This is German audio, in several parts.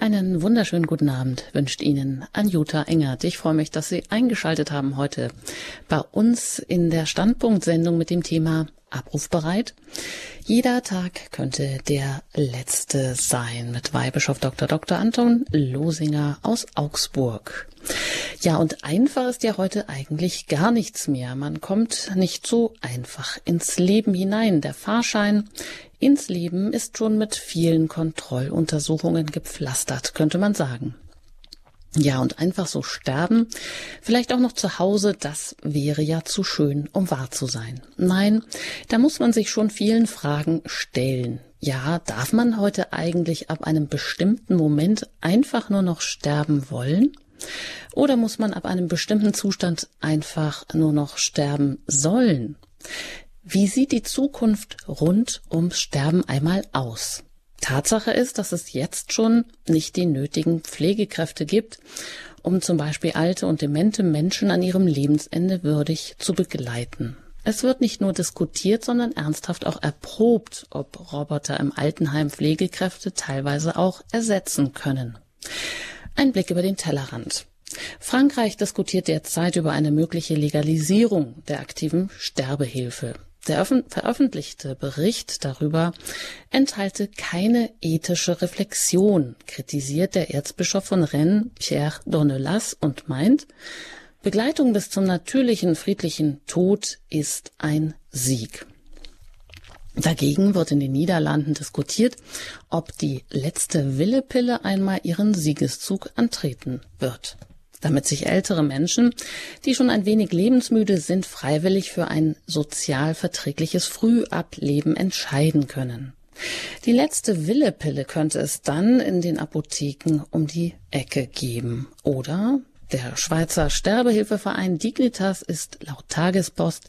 Einen wunderschönen guten Abend wünscht Ihnen Anjuta Engert. Ich freue mich, dass Sie eingeschaltet haben heute bei uns in der Standpunktsendung mit dem Thema Abrufbereit. Jeder Tag könnte der letzte sein mit Weihbischof Dr. Dr. Anton Losinger aus Augsburg. Ja, und einfach ist ja heute eigentlich gar nichts mehr. Man kommt nicht so einfach ins Leben hinein. Der Fahrschein ins Leben ist schon mit vielen Kontrolluntersuchungen gepflastert, könnte man sagen. Ja, und einfach so sterben, vielleicht auch noch zu Hause, das wäre ja zu schön, um wahr zu sein. Nein, da muss man sich schon vielen Fragen stellen. Ja, darf man heute eigentlich ab einem bestimmten Moment einfach nur noch sterben wollen? Oder muss man ab einem bestimmten Zustand einfach nur noch sterben sollen? Wie sieht die Zukunft rund ums Sterben einmal aus? Tatsache ist, dass es jetzt schon nicht die nötigen Pflegekräfte gibt, um zum Beispiel alte und demente Menschen an ihrem Lebensende würdig zu begleiten. Es wird nicht nur diskutiert, sondern ernsthaft auch erprobt, ob Roboter im Altenheim Pflegekräfte teilweise auch ersetzen können. Ein Blick über den Tellerrand. Frankreich diskutiert derzeit über eine mögliche Legalisierung der aktiven Sterbehilfe. Der veröffentlichte Bericht darüber enthalte keine ethische Reflexion, kritisiert der Erzbischof von Rennes Pierre Dornelas und meint, Begleitung bis zum natürlichen friedlichen Tod ist ein Sieg. Dagegen wird in den Niederlanden diskutiert, ob die letzte Willepille einmal ihren Siegeszug antreten wird damit sich ältere Menschen, die schon ein wenig lebensmüde sind, freiwillig für ein sozial verträgliches Frühableben entscheiden können. Die letzte Willepille könnte es dann in den Apotheken um die Ecke geben. Oder der Schweizer Sterbehilfeverein Dignitas ist laut Tagespost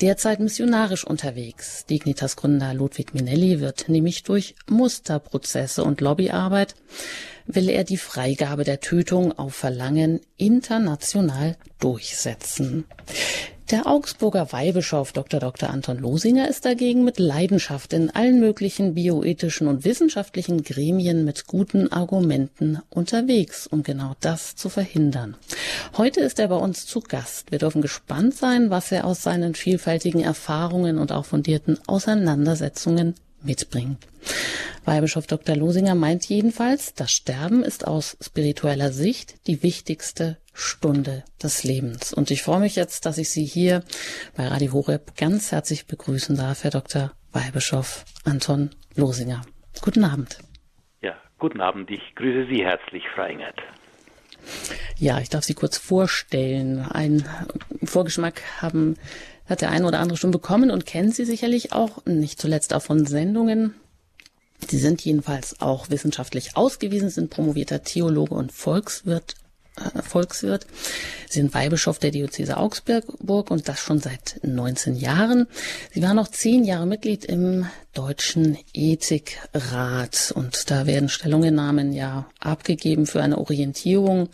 derzeit missionarisch unterwegs. Dignitas Gründer Ludwig Minelli wird nämlich durch Musterprozesse und Lobbyarbeit will er die Freigabe der Tötung auf Verlangen international durchsetzen. Der Augsburger Weihbischof Dr. Dr. Anton Losinger ist dagegen mit Leidenschaft in allen möglichen bioethischen und wissenschaftlichen Gremien mit guten Argumenten unterwegs, um genau das zu verhindern. Heute ist er bei uns zu Gast. Wir dürfen gespannt sein, was er aus seinen vielfältigen Erfahrungen und auch fundierten Auseinandersetzungen mitbringt. Weihbischof Dr. Losinger meint jedenfalls, das Sterben ist aus spiritueller Sicht die wichtigste Stunde des Lebens. Und ich freue mich jetzt, dass ich Sie hier bei Radio Horeb ganz herzlich begrüßen darf, Herr Dr. Weihbischof Anton Losinger. Guten Abend. Ja, guten Abend. Ich grüße Sie herzlich, Frau Engert. Ja, ich darf Sie kurz vorstellen. Ein Vorgeschmack haben hat der eine oder andere schon bekommen und kennen Sie sicherlich auch, nicht zuletzt auch von Sendungen. Sie sind jedenfalls auch wissenschaftlich ausgewiesen, sind promovierter Theologe und Volkswirt, äh, Volkswirt. Sie sind Weihbischof der Diözese Augsburg und das schon seit 19 Jahren. Sie waren noch zehn Jahre Mitglied im Deutschen Ethikrat und da werden Stellungnahmen ja abgegeben für eine Orientierung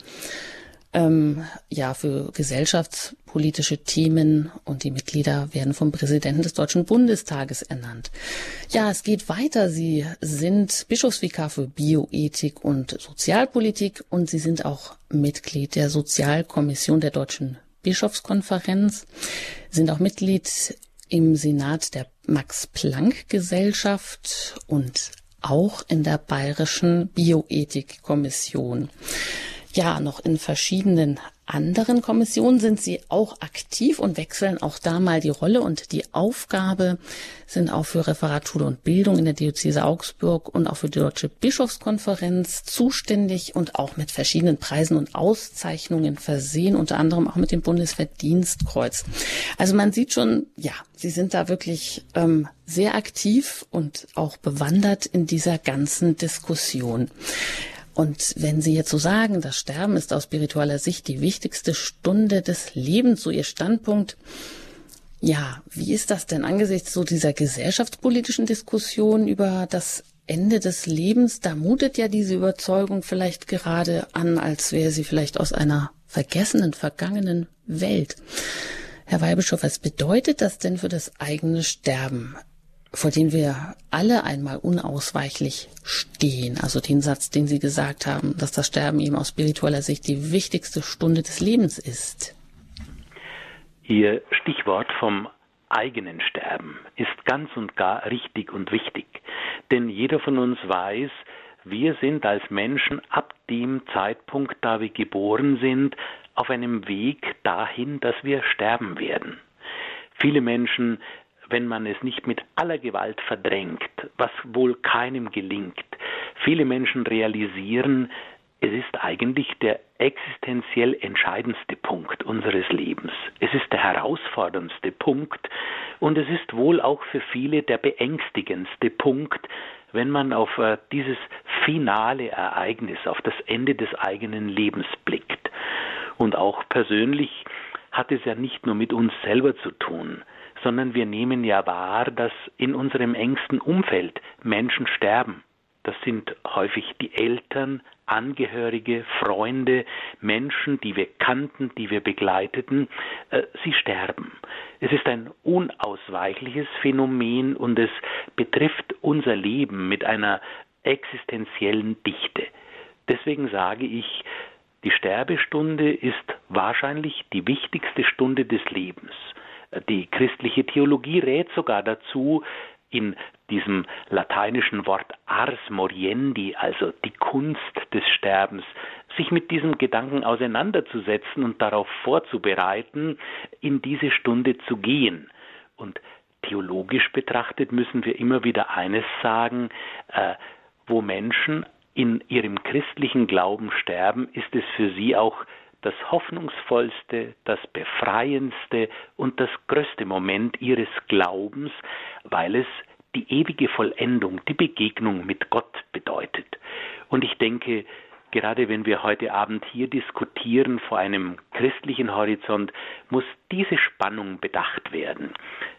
ähm, ja, für gesellschaftspolitische Themen und die Mitglieder werden vom Präsidenten des Deutschen Bundestages ernannt. Ja, es geht weiter. Sie sind Bischofsvikar für Bioethik und Sozialpolitik und Sie sind auch Mitglied der Sozialkommission der Deutschen Bischofskonferenz, sind auch Mitglied im Senat der Max-Planck-Gesellschaft und auch in der Bayerischen Bioethikkommission. Ja, noch in verschiedenen anderen Kommissionen sind sie auch aktiv und wechseln auch da mal die Rolle und die Aufgabe, sind auch für Referatur und Bildung in der Diözese Augsburg und auch für die Deutsche Bischofskonferenz zuständig und auch mit verschiedenen Preisen und Auszeichnungen versehen, unter anderem auch mit dem Bundesverdienstkreuz. Also man sieht schon, ja, sie sind da wirklich ähm, sehr aktiv und auch bewandert in dieser ganzen Diskussion. Und wenn Sie jetzt so sagen, das Sterben ist aus spiritueller Sicht die wichtigste Stunde des Lebens, so Ihr Standpunkt, ja, wie ist das denn angesichts so dieser gesellschaftspolitischen Diskussion über das Ende des Lebens? Da mutet ja diese Überzeugung vielleicht gerade an, als wäre sie vielleicht aus einer vergessenen, vergangenen Welt. Herr Weihbischof, was bedeutet das denn für das eigene Sterben? Vor dem wir alle einmal unausweichlich stehen. Also den Satz, den Sie gesagt haben, dass das Sterben eben aus spiritueller Sicht die wichtigste Stunde des Lebens ist. Ihr Stichwort vom eigenen Sterben ist ganz und gar richtig und wichtig. Denn jeder von uns weiß, wir sind als Menschen ab dem Zeitpunkt, da wir geboren sind, auf einem Weg dahin, dass wir sterben werden. Viele Menschen wenn man es nicht mit aller Gewalt verdrängt, was wohl keinem gelingt. Viele Menschen realisieren, es ist eigentlich der existenziell entscheidendste Punkt unseres Lebens. Es ist der herausforderndste Punkt und es ist wohl auch für viele der beängstigendste Punkt, wenn man auf äh, dieses finale Ereignis, auf das Ende des eigenen Lebens blickt. Und auch persönlich hat es ja nicht nur mit uns selber zu tun sondern wir nehmen ja wahr, dass in unserem engsten Umfeld Menschen sterben. Das sind häufig die Eltern, Angehörige, Freunde, Menschen, die wir kannten, die wir begleiteten, äh, sie sterben. Es ist ein unausweichliches Phänomen und es betrifft unser Leben mit einer existenziellen Dichte. Deswegen sage ich, die Sterbestunde ist wahrscheinlich die wichtigste Stunde des Lebens. Die christliche Theologie rät sogar dazu, in diesem lateinischen Wort ars moriendi, also die Kunst des Sterbens, sich mit diesem Gedanken auseinanderzusetzen und darauf vorzubereiten, in diese Stunde zu gehen. Und theologisch betrachtet müssen wir immer wieder eines sagen, äh, wo Menschen in ihrem christlichen Glauben sterben, ist es für sie auch das hoffnungsvollste, das befreiendste und das größte Moment ihres Glaubens, weil es die ewige Vollendung, die Begegnung mit Gott bedeutet. Und ich denke, gerade wenn wir heute Abend hier diskutieren vor einem christlichen Horizont, muss diese Spannung bedacht werden.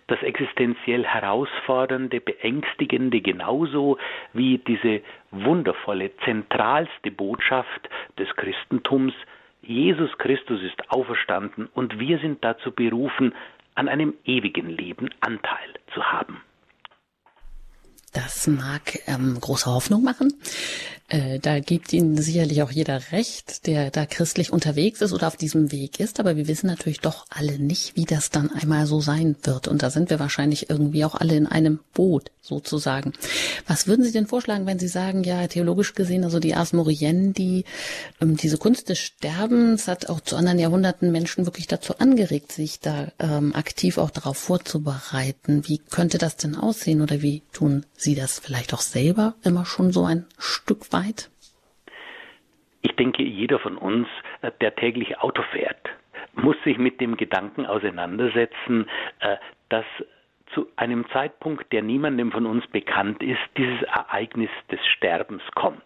Das existenziell herausfordernde, beängstigende genauso wie diese wundervolle, zentralste Botschaft des Christentums, Jesus Christus ist auferstanden und wir sind dazu berufen, an einem ewigen Leben Anteil zu haben. Das mag ähm, große Hoffnung machen. Äh, da gibt Ihnen sicherlich auch jeder recht, der da christlich unterwegs ist oder auf diesem Weg ist. Aber wir wissen natürlich doch alle nicht, wie das dann einmal so sein wird. Und da sind wir wahrscheinlich irgendwie auch alle in einem Boot sozusagen. Was würden Sie denn vorschlagen, wenn Sie sagen, ja, theologisch gesehen, also die Ars Moriendi, ähm, diese Kunst des Sterbens hat auch zu anderen Jahrhunderten Menschen wirklich dazu angeregt, sich da ähm, aktiv auch darauf vorzubereiten. Wie könnte das denn aussehen oder wie tun Sie das vielleicht auch selber immer schon so ein Stück weit? Ich denke, jeder von uns, äh, der täglich Auto fährt, muss sich mit dem Gedanken auseinandersetzen, äh, dass zu einem Zeitpunkt, der niemandem von uns bekannt ist, dieses Ereignis des Sterbens kommt.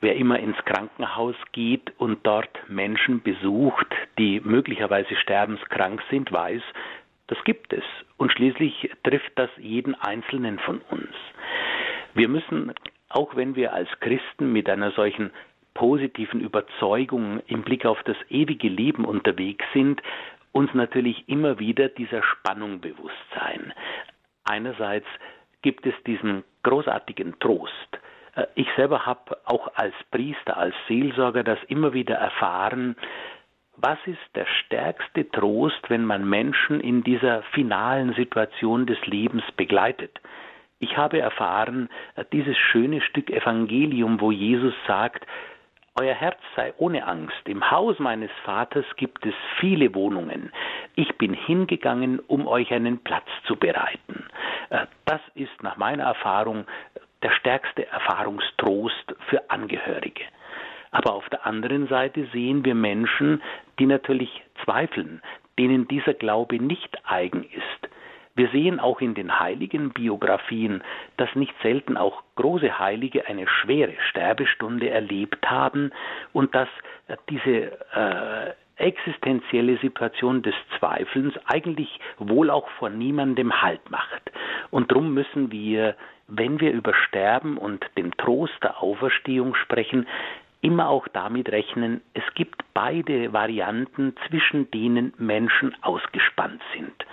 Wer immer ins Krankenhaus geht und dort Menschen besucht, die möglicherweise sterbenskrank sind, weiß, das gibt es. Und schließlich trifft das jeden Einzelnen von uns. Wir müssen auch wenn wir als Christen mit einer solchen positiven Überzeugung im Blick auf das ewige Leben unterwegs sind, uns natürlich immer wieder dieser Spannung bewusst sein. Einerseits gibt es diesen großartigen Trost. Äh, ich selber habe auch als Priester, als Seelsorger das immer wieder erfahren. Was ist der stärkste Trost, wenn man Menschen in dieser finalen Situation des Lebens begleitet? Ich habe erfahren, dieses schöne Stück Evangelium, wo Jesus sagt, euer Herz sei ohne Angst. Im Haus meines Vaters gibt es viele Wohnungen. Ich bin hingegangen, um euch einen Platz zu bereiten. Äh, das ist nach meiner Erfahrung der stärkste Erfahrungstrost für Angehörige. Aber auf der anderen Seite sehen wir Menschen, die natürlich zweifeln, denen dieser Glaube nicht eigen ist, wir sehen auch in den heiligen Biografien, dass nicht selten auch große Heilige eine schwere Sterbestunde erlebt haben und dass äh, diese äh, existenzielle Situation des Zweifelns eigentlich wohl auch vor niemandem Halt macht. Und darum müssen wir, wenn wir über Sterben und den Trost der Auferstehung sprechen, immer auch damit rechnen, es gibt beide Varianten, zwischen denen Menschen ausgespannt sind.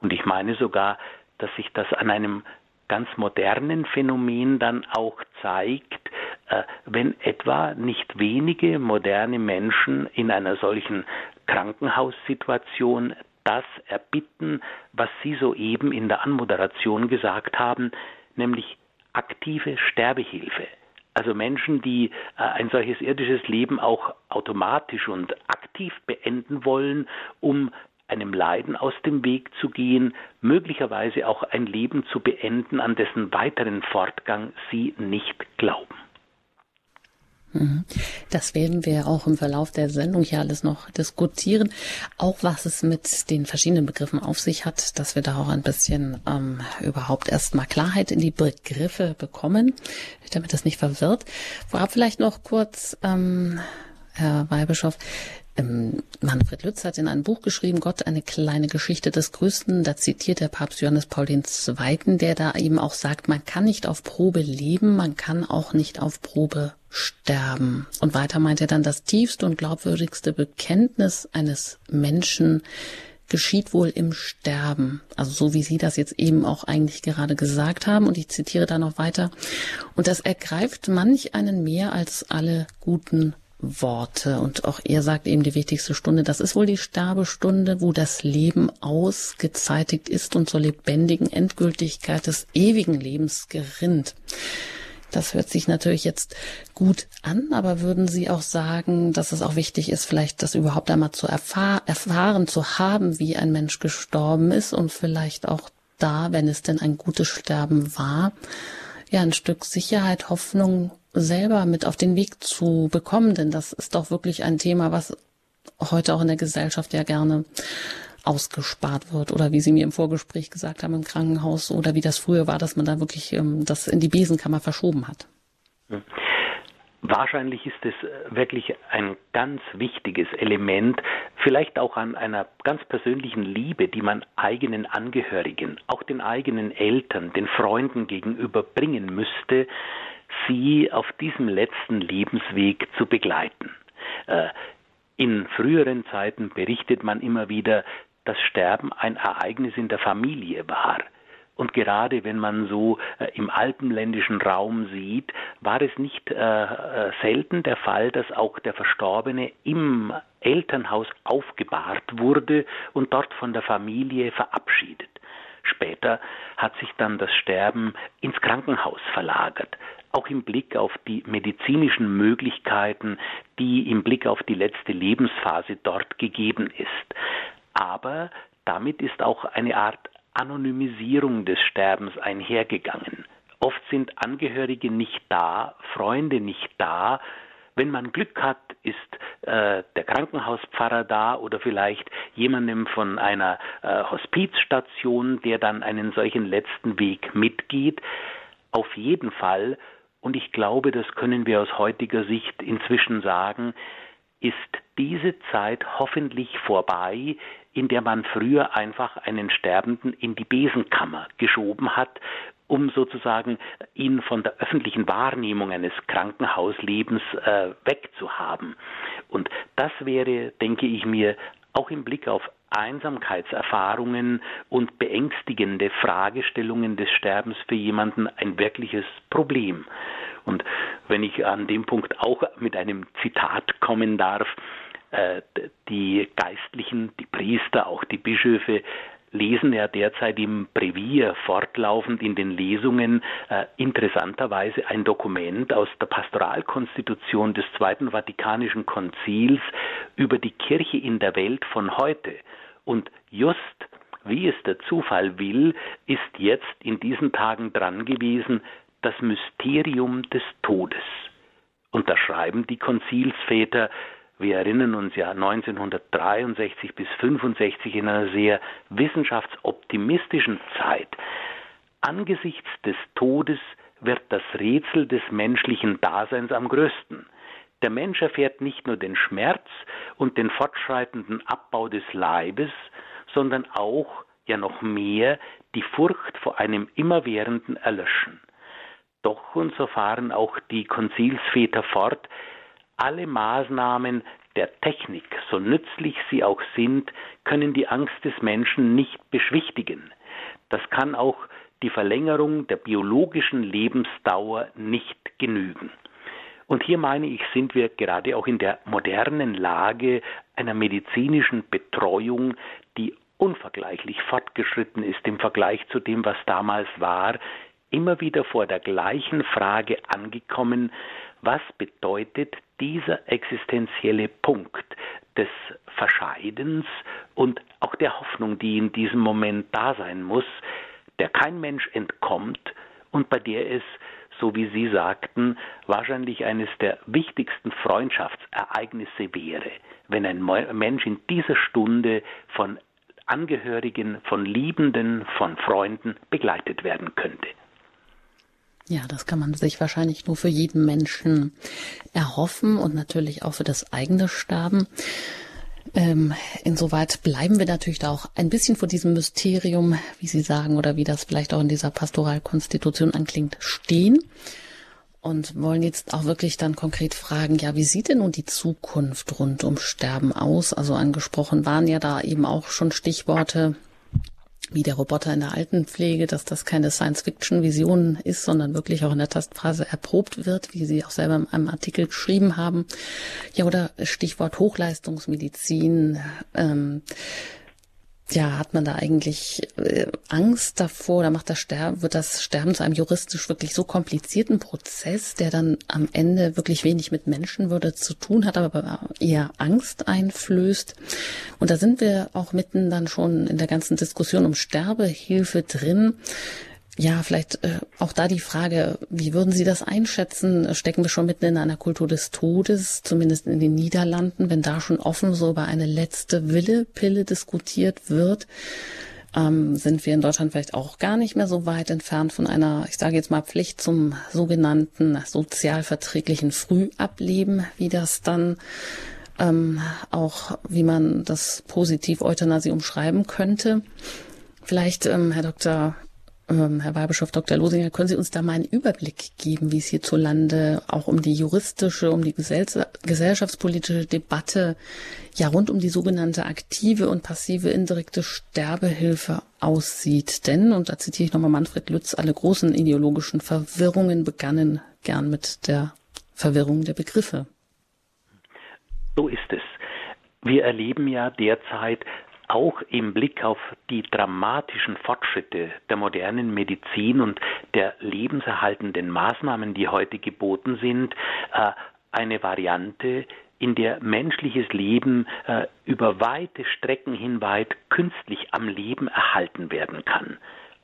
Und ich meine sogar, dass sich das an einem ganz modernen Phänomen dann auch zeigt, äh, wenn etwa nicht wenige moderne Menschen in einer solchen Krankenhaussituation das erbitten, was Sie soeben in der Anmoderation gesagt haben, nämlich aktive Sterbehilfe. Also Menschen, die äh, ein solches irdisches Leben auch automatisch und aktiv beenden wollen, um einem Leiden aus dem Weg zu gehen, möglicherweise auch ein Leben zu beenden, an dessen weiteren Fortgang sie nicht glauben. Mhm. Das werden wir auch im Verlauf der Sendung hier alles noch diskutieren. Auch was es mit den verschiedenen Begriffen auf sich hat, dass wir da auch ein bisschen ähm, überhaupt erstmal Klarheit in die Begriffe bekommen, damit das nicht verwirrt. Vorab vielleicht noch kurz, ähm, Herr Weihbischof, ähm, Manfred Lütz hat in einem Buch geschrieben, Gott, eine kleine Geschichte des Größten. Da zitiert der Papst Johannes Paul II., der da eben auch sagt, man kann nicht auf Probe leben, man kann auch nicht auf Probe sterben. Und weiter meint er dann, das tiefste und glaubwürdigste Bekenntnis eines Menschen geschieht wohl im Sterben. Also so wie Sie das jetzt eben auch eigentlich gerade gesagt haben. Und ich zitiere da noch weiter. Und das ergreift manch einen mehr als alle guten Worte. Und auch er sagt eben die wichtigste Stunde, das ist wohl die Sterbestunde, wo das Leben ausgezeitigt ist und zur lebendigen Endgültigkeit des ewigen Lebens gerinnt. Das hört sich natürlich jetzt gut an, aber würden Sie auch sagen, dass es auch wichtig ist, vielleicht das überhaupt einmal zu erfahr erfahren, zu haben, wie ein Mensch gestorben ist und vielleicht auch da, wenn es denn ein gutes Sterben war, ja, ein Stück Sicherheit, Hoffnung selber mit auf den Weg zu bekommen, denn das ist doch wirklich ein Thema, was heute auch in der Gesellschaft ja gerne ausgespart wird oder wie Sie mir im Vorgespräch gesagt haben im Krankenhaus oder wie das früher war, dass man da wirklich ähm, das in die Besenkammer verschoben hat. Hm. Wahrscheinlich ist es äh, wirklich ein ganz wichtiges Element, vielleicht auch an einer ganz persönlichen Liebe, die man eigenen Angehörigen, auch den eigenen Eltern, den Freunden gegenüber bringen müsste, sie auf diesem letzten Lebensweg zu begleiten. Äh, in früheren Zeiten berichtet man immer wieder, dass Sterben ein Ereignis in der Familie war. Und gerade wenn man so äh, im alpenländischen Raum sieht, war es nicht äh, äh, selten der Fall, dass auch der Verstorbene im Elternhaus aufgebahrt wurde und dort von der Familie verabschiedet. Später hat sich dann das Sterben ins Krankenhaus verlagert, auch im Blick auf die medizinischen Möglichkeiten, die im Blick auf die letzte Lebensphase dort gegeben ist aber damit ist auch eine Art Anonymisierung des Sterbens einhergegangen. Oft sind Angehörige nicht da, Freunde nicht da. Wenn man Glück hat, ist äh, der Krankenhauspfarrer da oder vielleicht jemandem von einer äh, Hospizstation, der dann einen solchen letzten Weg mitgeht. Auf jeden Fall, und ich glaube, das können wir aus heutiger Sicht inzwischen sagen, ist diese Zeit hoffentlich vorbei, in der man früher einfach einen Sterbenden in die Besenkammer geschoben hat, um sozusagen ihn von der öffentlichen Wahrnehmung eines Krankenhauslebens äh, wegzuhaben. Und das wäre, denke ich mir, auch im Blick auf Einsamkeitserfahrungen und beängstigende Fragestellungen des Sterbens für jemanden ein wirkliches Problem. Und wenn ich an dem Punkt auch mit einem Zitat kommen darf, die Geistlichen, die Priester, auch die Bischöfe lesen ja derzeit im Brevier fortlaufend in den Lesungen äh, interessanterweise ein Dokument aus der Pastoralkonstitution des Zweiten Vatikanischen Konzils über die Kirche in der Welt von heute. Und just wie es der Zufall will, ist jetzt in diesen Tagen dran gewesen das Mysterium des Todes. Und da schreiben die Konzilsväter, wir erinnern uns ja 1963 bis 65 in einer sehr wissenschaftsoptimistischen Zeit. Angesichts des Todes wird das Rätsel des menschlichen Daseins am größten. Der Mensch erfährt nicht nur den Schmerz und den fortschreitenden Abbau des Leibes, sondern auch, ja noch mehr, die Furcht vor einem immerwährenden Erlöschen. Doch, und so fahren auch die Konzilsväter fort, alle Maßnahmen der Technik, so nützlich sie auch sind, können die Angst des Menschen nicht beschwichtigen. Das kann auch die Verlängerung der biologischen Lebensdauer nicht genügen. Und hier meine ich, sind wir gerade auch in der modernen Lage einer medizinischen Betreuung, die unvergleichlich fortgeschritten ist im Vergleich zu dem, was damals war, immer wieder vor der gleichen Frage angekommen, was bedeutet dieser existenzielle Punkt des Verscheidens und auch der Hoffnung, die in diesem Moment da sein muss, der kein Mensch entkommt und bei der es, so wie Sie sagten, wahrscheinlich eines der wichtigsten Freundschaftsereignisse wäre, wenn ein Mensch in dieser Stunde von Angehörigen, von Liebenden, von Freunden begleitet werden könnte. Ja, das kann man sich wahrscheinlich nur für jeden Menschen erhoffen und natürlich auch für das eigene Sterben. Ähm, insoweit bleiben wir natürlich da auch ein bisschen vor diesem Mysterium, wie Sie sagen, oder wie das vielleicht auch in dieser Pastoralkonstitution anklingt, stehen und wollen jetzt auch wirklich dann konkret fragen, ja, wie sieht denn nun die Zukunft rund um Sterben aus? Also angesprochen waren ja da eben auch schon Stichworte wie der Roboter in der Altenpflege, dass das keine Science-Fiction-Vision ist, sondern wirklich auch in der Tastphase erprobt wird, wie Sie auch selber in einem Artikel geschrieben haben. Ja, oder Stichwort Hochleistungsmedizin. Ähm, ja, hat man da eigentlich äh, Angst davor oder macht das Sterben, wird das Sterben zu einem juristisch wirklich so komplizierten Prozess, der dann am Ende wirklich wenig mit Menschenwürde zu tun hat, aber eher Angst einflößt. Und da sind wir auch mitten dann schon in der ganzen Diskussion um Sterbehilfe drin. Ja, vielleicht äh, auch da die Frage, wie würden Sie das einschätzen? Stecken wir schon mitten in einer Kultur des Todes, zumindest in den Niederlanden, wenn da schon offen so über eine letzte Wille-Pille diskutiert wird? Ähm, sind wir in Deutschland vielleicht auch gar nicht mehr so weit entfernt von einer, ich sage jetzt mal, Pflicht zum sogenannten sozialverträglichen Frühableben, wie das dann ähm, auch, wie man das positiv Euthanasie umschreiben könnte. Vielleicht, ähm, Herr Dr. Ähm, Herr Weihbischof Dr. Losinger, können Sie uns da mal einen Überblick geben, wie es hierzulande auch um die juristische, um die gesellschaftspolitische Debatte, ja rund um die sogenannte aktive und passive indirekte Sterbehilfe aussieht? Denn, und da zitiere ich nochmal Manfred Lütz, alle großen ideologischen Verwirrungen begannen gern mit der Verwirrung der Begriffe. So ist es. Wir erleben ja derzeit auch im Blick auf die dramatischen Fortschritte der modernen Medizin und der lebenserhaltenden Maßnahmen, die heute geboten sind, äh, eine Variante, in der menschliches Leben äh, über weite Strecken hinweit künstlich am Leben erhalten werden kann.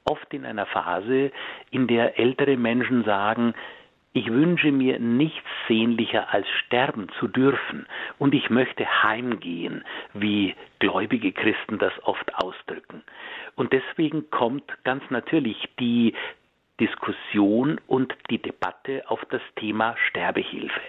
Oft in einer Phase, in der ältere Menschen sagen, ich wünsche mir nichts sehnlicher als sterben zu dürfen und ich möchte heimgehen, wie gläubige Christen das oft ausdrücken. Und deswegen kommt ganz natürlich die Diskussion und die Debatte auf das Thema Sterbehilfe.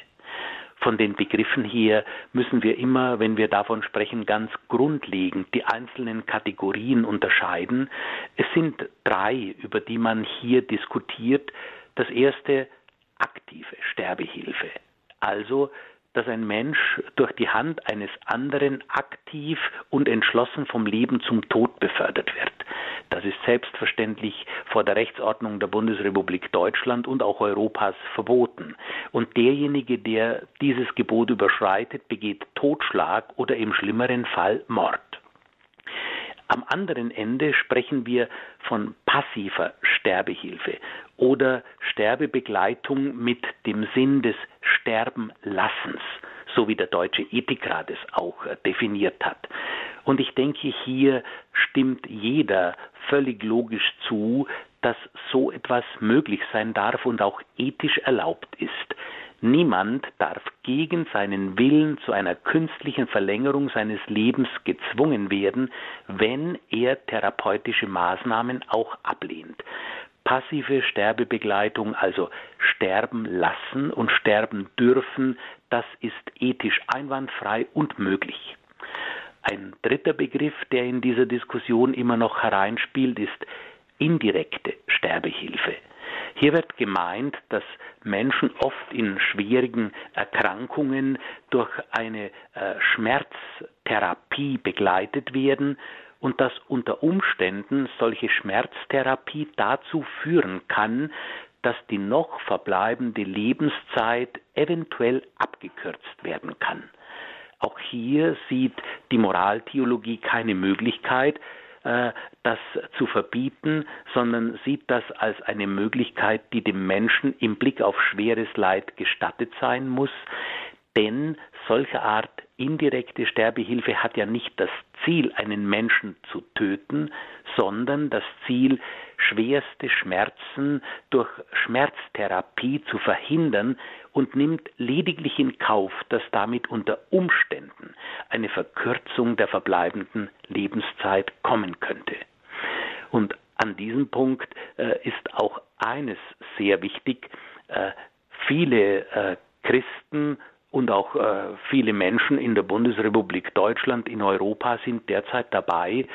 Von den Begriffen hier müssen wir immer, wenn wir davon sprechen, ganz grundlegend die einzelnen Kategorien unterscheiden. Es sind drei, über die man hier diskutiert. Das erste aktive Sterbehilfe. Also, dass ein Mensch durch die Hand eines anderen aktiv und entschlossen vom Leben zum Tod befördert wird. Das ist selbstverständlich vor der Rechtsordnung der Bundesrepublik Deutschland und auch Europas verboten. Und derjenige, der dieses Gebot überschreitet, begeht Totschlag oder im schlimmeren Fall Mord. Am anderen Ende sprechen wir von passiver Sterbehilfe oder Sterbebegleitung mit dem Sinn des Sterbenlassens, so wie der Deutsche Ethikrat es auch äh, definiert hat. Und ich denke, hier stimmt jeder völlig logisch zu, dass so etwas möglich sein darf und auch ethisch erlaubt ist. Niemand darf gegen seinen Willen zu einer künstlichen Verlängerung seines Lebens gezwungen werden, wenn er therapeutische Maßnahmen auch ablehnt. Passive Sterbebegleitung, also sterben lassen und sterben dürfen, das ist ethisch einwandfrei und möglich. Ein dritter Begriff, der in dieser Diskussion immer noch hereinspielt, ist indirekte Sterbehilfe. Hier wird gemeint, dass Menschen oft in schwierigen Erkrankungen durch eine äh, Schmerztherapie begleitet werden und dass unter Umständen solche Schmerztherapie dazu führen kann, dass die noch verbleibende Lebenszeit eventuell abgekürzt werden kann. Auch hier sieht die Moraltheologie keine Möglichkeit, das zu verbieten, sondern sieht das als eine Möglichkeit, die dem Menschen im Blick auf schweres Leid gestattet sein muss, denn solche Art indirekte Sterbehilfe hat ja nicht das Ziel, einen Menschen zu töten, sondern das Ziel, schwerste Schmerzen durch Schmerztherapie zu verhindern und nimmt lediglich in Kauf, dass damit unter Umständen eine Verkürzung der verbleibenden Lebenszeit kommen könnte. Und an diesem Punkt äh, ist auch eines sehr wichtig. Äh, viele äh, Christen und auch äh, viele Menschen in der Bundesrepublik Deutschland, in Europa sind derzeit dabei,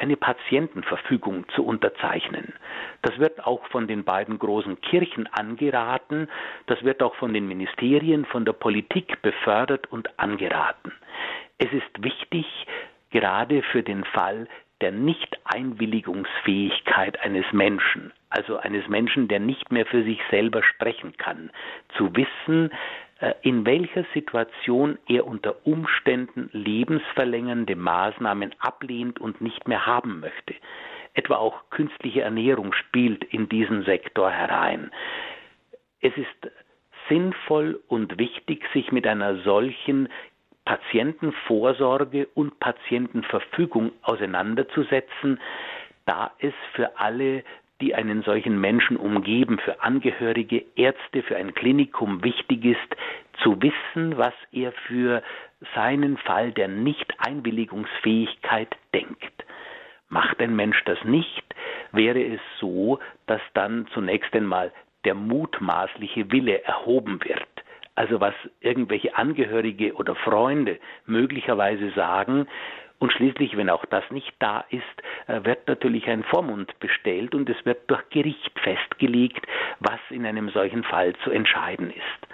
eine Patientenverfügung zu unterzeichnen. Das wird auch von den beiden großen Kirchen angeraten, das wird auch von den Ministerien, von der Politik befördert und angeraten. Es ist wichtig, gerade für den Fall der Nicht-Einwilligungsfähigkeit eines Menschen, also eines Menschen, der nicht mehr für sich selber sprechen kann, zu wissen, in welcher Situation er unter Umständen lebensverlängernde Maßnahmen ablehnt und nicht mehr haben möchte. Etwa auch künstliche Ernährung spielt in diesen Sektor herein. Es ist sinnvoll und wichtig, sich mit einer solchen Patientenvorsorge und Patientenverfügung auseinanderzusetzen, da es für alle die einen solchen Menschen umgeben, für Angehörige, Ärzte, für ein Klinikum wichtig ist, zu wissen, was er für seinen Fall der Nicht-Einwilligungsfähigkeit denkt. Macht ein Mensch das nicht, wäre es so, dass dann zunächst einmal der mutmaßliche Wille erhoben wird. Also was irgendwelche Angehörige oder Freunde möglicherweise sagen, und schließlich, wenn auch das nicht da ist, äh, wird natürlich ein Vormund bestellt und es wird durch Gericht festgelegt, was in einem solchen Fall zu entscheiden ist.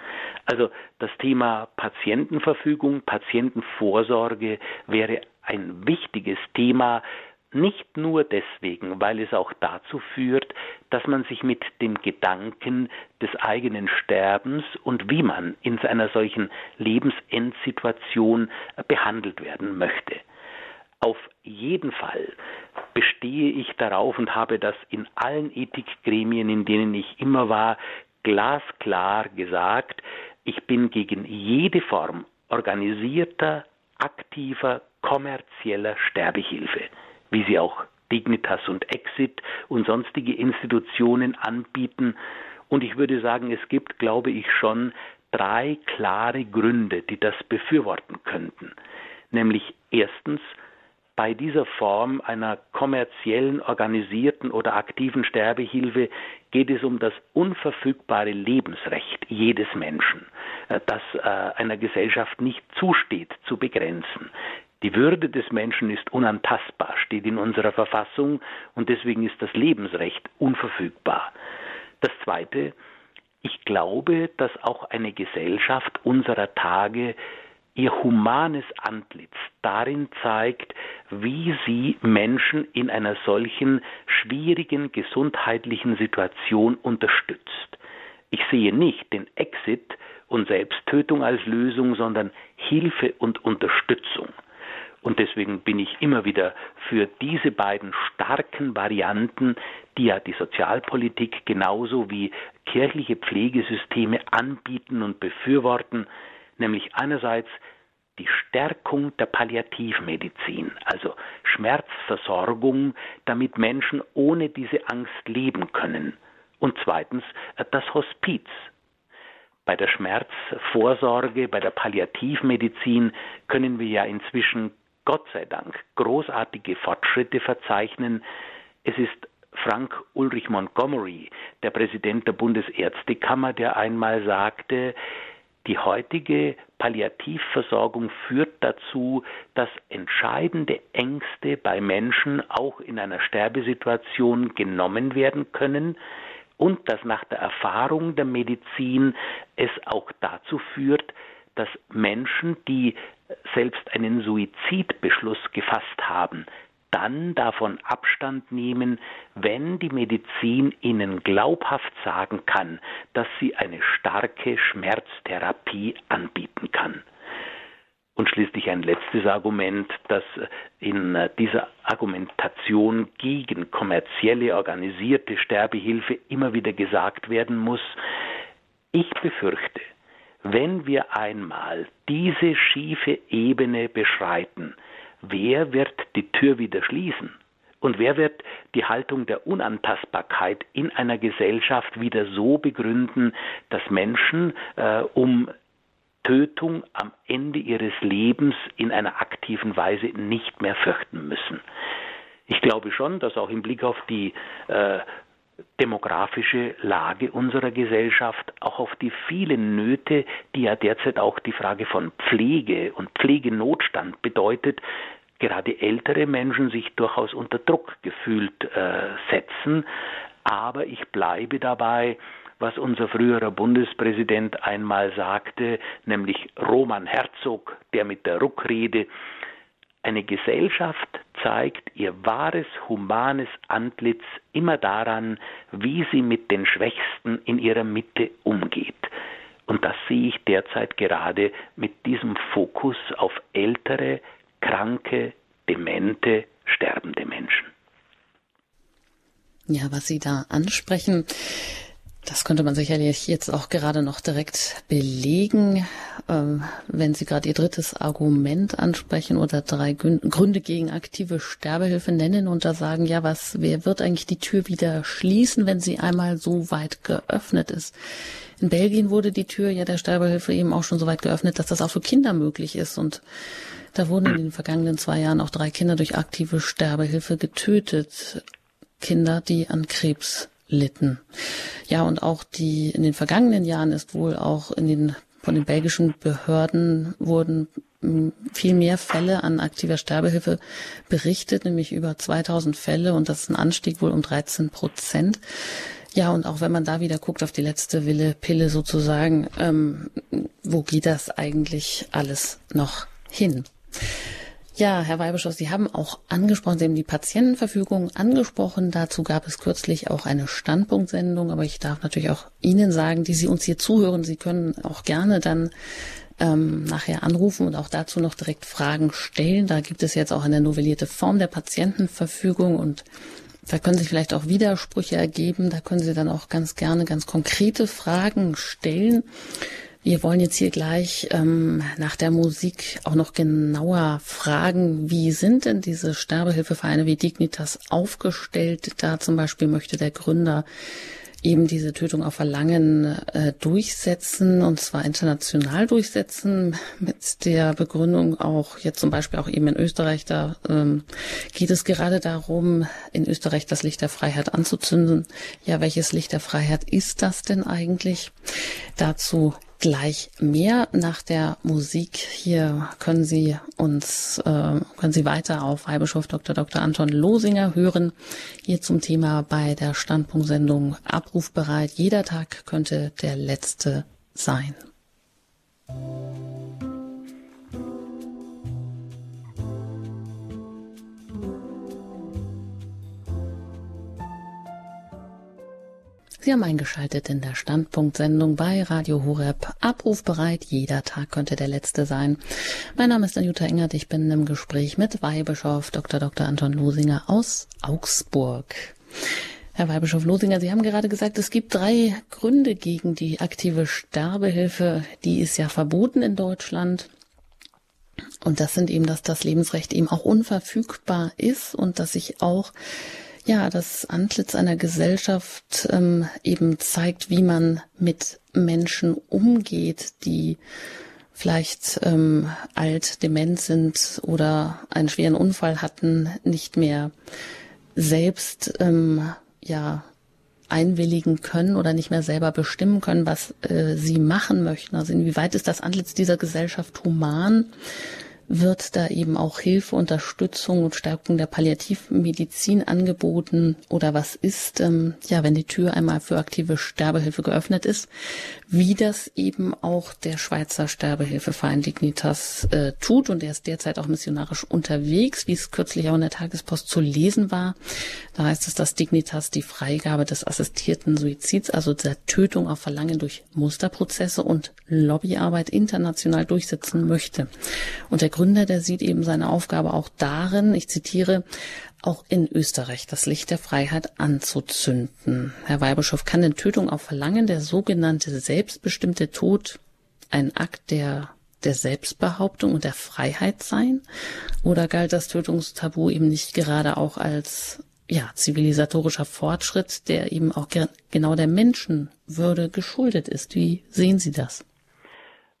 Also das Thema Patientenverfügung, Patientenvorsorge wäre ein wichtiges Thema, nicht nur deswegen, weil es auch dazu führt, dass man sich mit dem Gedanken des eigenen Sterbens und wie man in einer solchen Lebensendsituation behandelt werden möchte. Auf jeden Fall bestehe ich darauf und habe das in allen Ethikgremien, in denen ich immer war, glasklar gesagt, ich bin gegen jede Form organisierter, aktiver, kommerzieller Sterbehilfe, wie sie auch Dignitas und Exit und sonstige Institutionen anbieten. Und ich würde sagen, es gibt, glaube ich, schon drei klare Gründe, die das befürworten könnten. Nämlich erstens, bei dieser Form einer kommerziellen, organisierten oder aktiven Sterbehilfe geht es um das unverfügbare Lebensrecht jedes Menschen, äh, das äh, einer Gesellschaft nicht zusteht zu begrenzen. Die Würde des Menschen ist unantastbar, steht in unserer Verfassung und deswegen ist das Lebensrecht unverfügbar. Das Zweite, ich glaube, dass auch eine Gesellschaft unserer Tage ihr humanes Antlitz darin zeigt, wie sie Menschen in einer solchen schwierigen gesundheitlichen Situation unterstützt. Ich sehe nicht den Exit und Selbsttötung als Lösung, sondern Hilfe und Unterstützung. Und deswegen bin ich immer wieder für diese beiden starken Varianten, die ja die Sozialpolitik genauso wie kirchliche Pflegesysteme anbieten und befürworten, nämlich einerseits die Stärkung der Palliativmedizin, also Schmerzversorgung, damit Menschen ohne diese Angst leben können. Und zweitens äh, das Hospiz. Bei der Schmerzvorsorge, bei der Palliativmedizin können wir ja inzwischen Gott sei Dank großartige Fortschritte verzeichnen. Es ist Frank Ulrich Montgomery, der Präsident der Bundesärztekammer, der einmal sagte, die heutige Palliativversorgung führt dazu, dass entscheidende Ängste bei Menschen auch in einer Sterbesituation genommen werden können und dass nach der Erfahrung der Medizin es auch dazu führt, dass Menschen, die selbst einen Suizidbeschluss gefasst haben, dann davon Abstand nehmen, wenn die Medizin ihnen glaubhaft sagen kann, dass sie eine starke Schmerztherapie anbieten kann. Und schließlich ein letztes Argument, das in dieser Argumentation gegen kommerzielle organisierte Sterbehilfe immer wieder gesagt werden muss. Ich befürchte, wenn wir einmal diese schiefe Ebene beschreiten, wer wird die Tür wieder schließen? Und wer wird die Haltung der Unantastbarkeit in einer Gesellschaft wieder so begründen, dass Menschen äh, um Tötung am Ende ihres Lebens in einer aktiven Weise nicht mehr fürchten müssen? Ich glaube schon, dass auch im Blick auf die äh, demografische Lage unserer Gesellschaft, auch auf die vielen Nöte, die ja derzeit auch die Frage von Pflege und Pflegenotstand bedeutet, gerade ältere Menschen sich durchaus unter Druck gefühlt äh, setzen. Aber ich bleibe dabei, was unser früherer Bundespräsident einmal sagte, nämlich Roman Herzog, der mit der Ruckrede eine Gesellschaft zeigt ihr wahres humanes Antlitz immer daran, wie sie mit den Schwächsten in ihrer Mitte umgeht. Und das sehe ich derzeit gerade mit diesem Fokus auf ältere, kranke, demente, sterbende Menschen. Ja, was Sie da ansprechen, das könnte man sicherlich jetzt auch gerade noch direkt belegen, ähm, wenn Sie gerade Ihr drittes Argument ansprechen oder drei Gründe gegen aktive Sterbehilfe nennen und da sagen, ja, was, wer wird eigentlich die Tür wieder schließen, wenn sie einmal so weit geöffnet ist? In Belgien wurde die Tür ja der Sterbehilfe eben auch schon so weit geöffnet, dass das auch für Kinder möglich ist und da wurden in den vergangenen zwei Jahren auch drei Kinder durch aktive Sterbehilfe getötet. Kinder, die an Krebs litten. Ja, und auch die, in den vergangenen Jahren ist wohl auch in den, von den belgischen Behörden wurden hm, viel mehr Fälle an aktiver Sterbehilfe berichtet, nämlich über 2000 Fälle und das ist ein Anstieg wohl um 13 Prozent. Ja, und auch wenn man da wieder guckt auf die letzte Wille Pille sozusagen, ähm, wo geht das eigentlich alles noch hin? Ja, Herr Weibeschoss, Sie haben auch angesprochen, Sie haben die Patientenverfügung angesprochen. Dazu gab es kürzlich auch eine Standpunktsendung, aber ich darf natürlich auch Ihnen sagen, die Sie uns hier zuhören, Sie können auch gerne dann ähm, nachher anrufen und auch dazu noch direkt Fragen stellen. Da gibt es jetzt auch eine novellierte Form der Patientenverfügung und da können sich vielleicht auch Widersprüche ergeben. Da können Sie dann auch ganz gerne ganz konkrete Fragen stellen. Wir wollen jetzt hier gleich ähm, nach der Musik auch noch genauer fragen, wie sind denn diese Sterbehilfevereine wie Dignitas aufgestellt? Da zum Beispiel möchte der Gründer eben diese Tötung auf Verlangen äh, durchsetzen und zwar international durchsetzen mit der Begründung auch jetzt zum Beispiel auch eben in Österreich da ähm, geht es gerade darum in Österreich das Licht der Freiheit anzuzünden. Ja, welches Licht der Freiheit ist das denn eigentlich? Dazu gleich mehr nach der Musik. Hier können Sie uns, äh, können Sie weiter auf Weihbischof Dr. Dr. Anton Losinger hören. Hier zum Thema bei der Standpunktsendung abrufbereit. Jeder Tag könnte der letzte sein. Sie haben eingeschaltet in der Standpunktsendung bei Radio Horeb. Abrufbereit, jeder Tag könnte der letzte sein. Mein Name ist Anjuta Engert, ich bin im Gespräch mit Weihbischof Dr. Dr. Anton Losinger aus Augsburg. Herr Weihbischof Losinger, Sie haben gerade gesagt, es gibt drei Gründe gegen die aktive Sterbehilfe. Die ist ja verboten in Deutschland. Und das sind eben, dass das Lebensrecht eben auch unverfügbar ist und dass sich auch ja, das Antlitz einer Gesellschaft ähm, eben zeigt, wie man mit Menschen umgeht, die vielleicht ähm, alt, dement sind oder einen schweren Unfall hatten, nicht mehr selbst ähm, ja einwilligen können oder nicht mehr selber bestimmen können, was äh, sie machen möchten. Also inwieweit ist das Antlitz dieser Gesellschaft human? Wird da eben auch Hilfe, Unterstützung und Stärkung der Palliativmedizin angeboten? Oder was ist, ähm, ja, wenn die Tür einmal für aktive Sterbehilfe geöffnet ist, wie das eben auch der Schweizer Sterbehilfeverein Dignitas äh, tut und er ist derzeit auch missionarisch unterwegs, wie es kürzlich auch in der Tagespost zu lesen war. Da heißt es, dass Dignitas die Freigabe des assistierten Suizids, also der Tötung auf Verlangen durch Musterprozesse und Lobbyarbeit international durchsetzen möchte. Und der Gründer, der sieht eben seine Aufgabe auch darin, ich zitiere, auch in Österreich das Licht der Freiheit anzuzünden. Herr Weihbischof, kann denn Tötung auf Verlangen der sogenannte selbstbestimmte Tod ein Akt der der Selbstbehauptung und der Freiheit sein? Oder galt das Tötungstabu eben nicht gerade auch als ja, zivilisatorischer Fortschritt, der eben auch genau der Menschenwürde geschuldet ist? Wie sehen Sie das?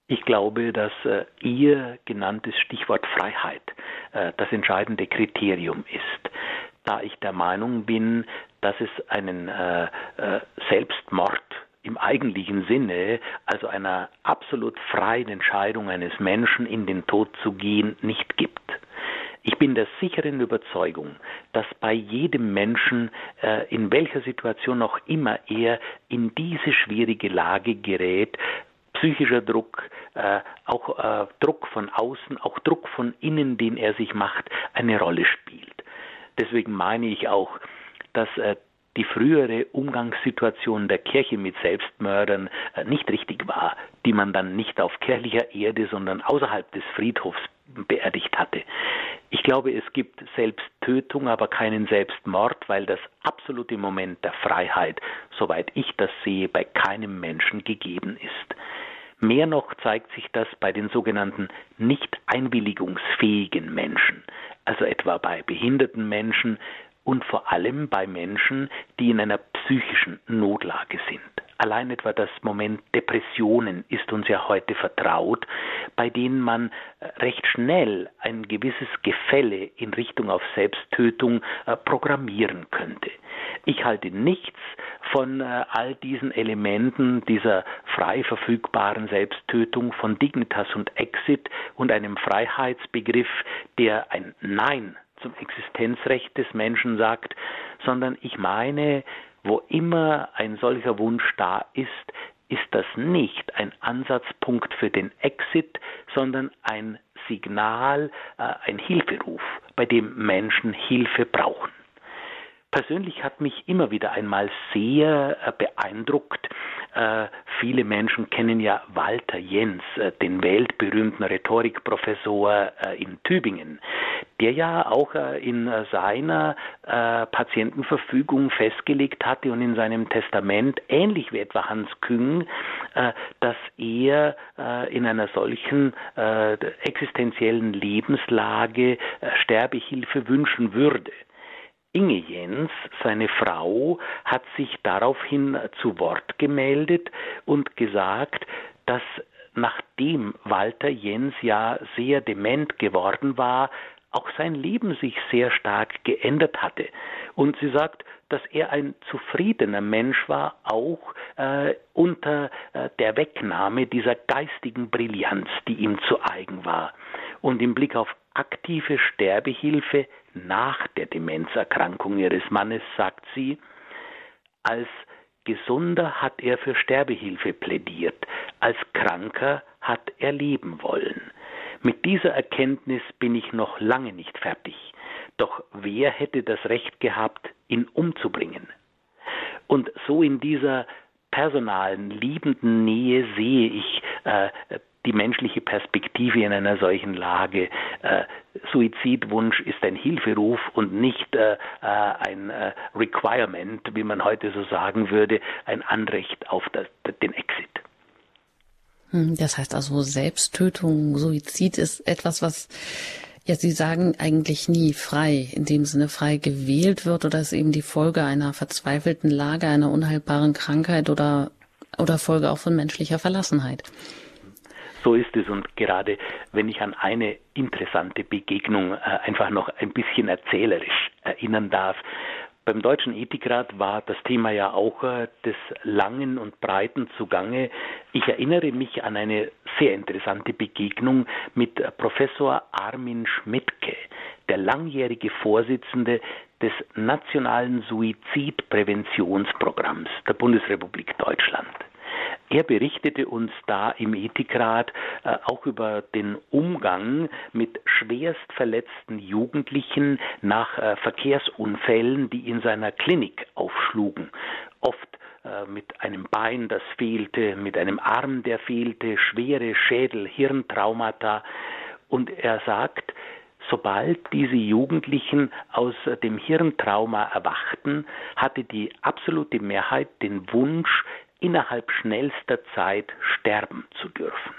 Ich glaube, dass äh, Ihr genanntes Stichwort Freiheit äh, das entscheidende Kriterium ist. Da ich der Meinung bin, dass es einen äh, äh, Selbstmord im eigentlichen Sinne, also einer absolut freien Entscheidung eines Menschen in den Tod zu gehen, nicht gibt. Ich bin der sicheren Überzeugung, dass bei jedem Menschen, äh, in welcher Situation auch immer er in diese schwierige Lage gerät, psychischer Druck, äh, auch äh, Druck von außen, auch Druck von innen, den er sich macht, eine Rolle spielt. Deswegen meine ich auch, dass äh, die frühere Umgangssituation der Kirche mit Selbstmördern äh, nicht richtig war, die man dann nicht auf kirchlicher Erde, sondern außerhalb des Friedhofs beerdigt hatte. Ich glaube, es gibt Selbsttötung, aber keinen Selbstmord, weil das absolute Moment der Freiheit, soweit ich das sehe, bei keinem Menschen gegeben ist. Mehr noch zeigt sich das bei den sogenannten nicht einwilligungsfähigen Menschen, also etwa bei behinderten Menschen und vor allem bei Menschen, die in einer psychischen Notlage sind. Allein etwa das Moment Depressionen ist uns ja heute vertraut, bei denen man äh, recht schnell ein gewisses Gefälle in Richtung auf Selbsttötung äh, programmieren könnte. Ich halte nichts von äh, all diesen Elementen dieser frei verfügbaren Selbsttötung, von Dignitas und Exit und einem Freiheitsbegriff, der ein Nein zum Existenzrecht des Menschen sagt, sondern ich meine wo immer ein solcher Wunsch da ist, ist das nicht ein Ansatzpunkt für den Exit, sondern ein Signal, äh, ein Hilferuf, bei dem Menschen Hilfe brauchen. Persönlich hat mich immer wieder einmal sehr äh, beeindruckt, äh, viele Menschen kennen ja Walter Jens, äh, den weltberühmten Rhetorikprofessor in Tübingen, der ja auch in seiner Patientenverfügung festgelegt hatte und in seinem Testament, ähnlich wie etwa Hans Küng, dass er in einer solchen existenziellen Lebenslage Sterbehilfe wünschen würde. Inge Jens, seine Frau, hat sich daraufhin zu Wort gemeldet und gesagt, dass nachdem Walter Jens ja sehr dement geworden war, auch sein Leben sich sehr stark geändert hatte. Und sie sagt, dass er ein zufriedener Mensch war, auch äh, unter äh, der Wegnahme dieser geistigen Brillanz, die ihm zu eigen war. Und im Blick auf aktive Sterbehilfe nach der Demenzerkrankung ihres Mannes sagt sie, als Gesunder hat er für Sterbehilfe plädiert, als Kranker hat er leben wollen. Mit dieser Erkenntnis bin ich noch lange nicht fertig. Doch wer hätte das Recht gehabt, ihn umzubringen? Und so in dieser personalen, liebenden Nähe sehe ich äh, die menschliche Perspektive in einer solchen Lage. Äh, Suizidwunsch ist ein Hilferuf und nicht äh, äh, ein äh, Requirement, wie man heute so sagen würde, ein Anrecht auf das, den Exit. Hm, das heißt also Selbsttötung, Suizid ist etwas, was ja, Sie sagen eigentlich nie frei, in dem Sinne frei gewählt wird oder ist eben die Folge einer verzweifelten Lage, einer unheilbaren Krankheit oder, oder Folge auch von menschlicher Verlassenheit. So ist es und gerade wenn ich an eine interessante Begegnung äh, einfach noch ein bisschen erzählerisch erinnern darf. beim Deutschen Ethikrat war das Thema ja auch äh, des langen und breiten Zugange. Ich erinnere mich an eine sehr interessante Begegnung mit Professor Armin Schmidtke, der langjährige Vorsitzende des Nationalen Suizidpräventionsprogramms der Bundesrepublik Deutschland. Er berichtete uns da im Ethikrat äh, auch über den Umgang mit schwerst verletzten Jugendlichen nach äh, Verkehrsunfällen, die in seiner Klinik aufschlugen. Oft äh, mit einem Bein, das fehlte, mit einem Arm, der fehlte, schwere Schädel-Hirntraumata. Und er sagt, sobald diese Jugendlichen aus dem Hirntrauma erwachten, hatte die absolute Mehrheit den Wunsch, innerhalb schnellster Zeit sterben zu dürfen.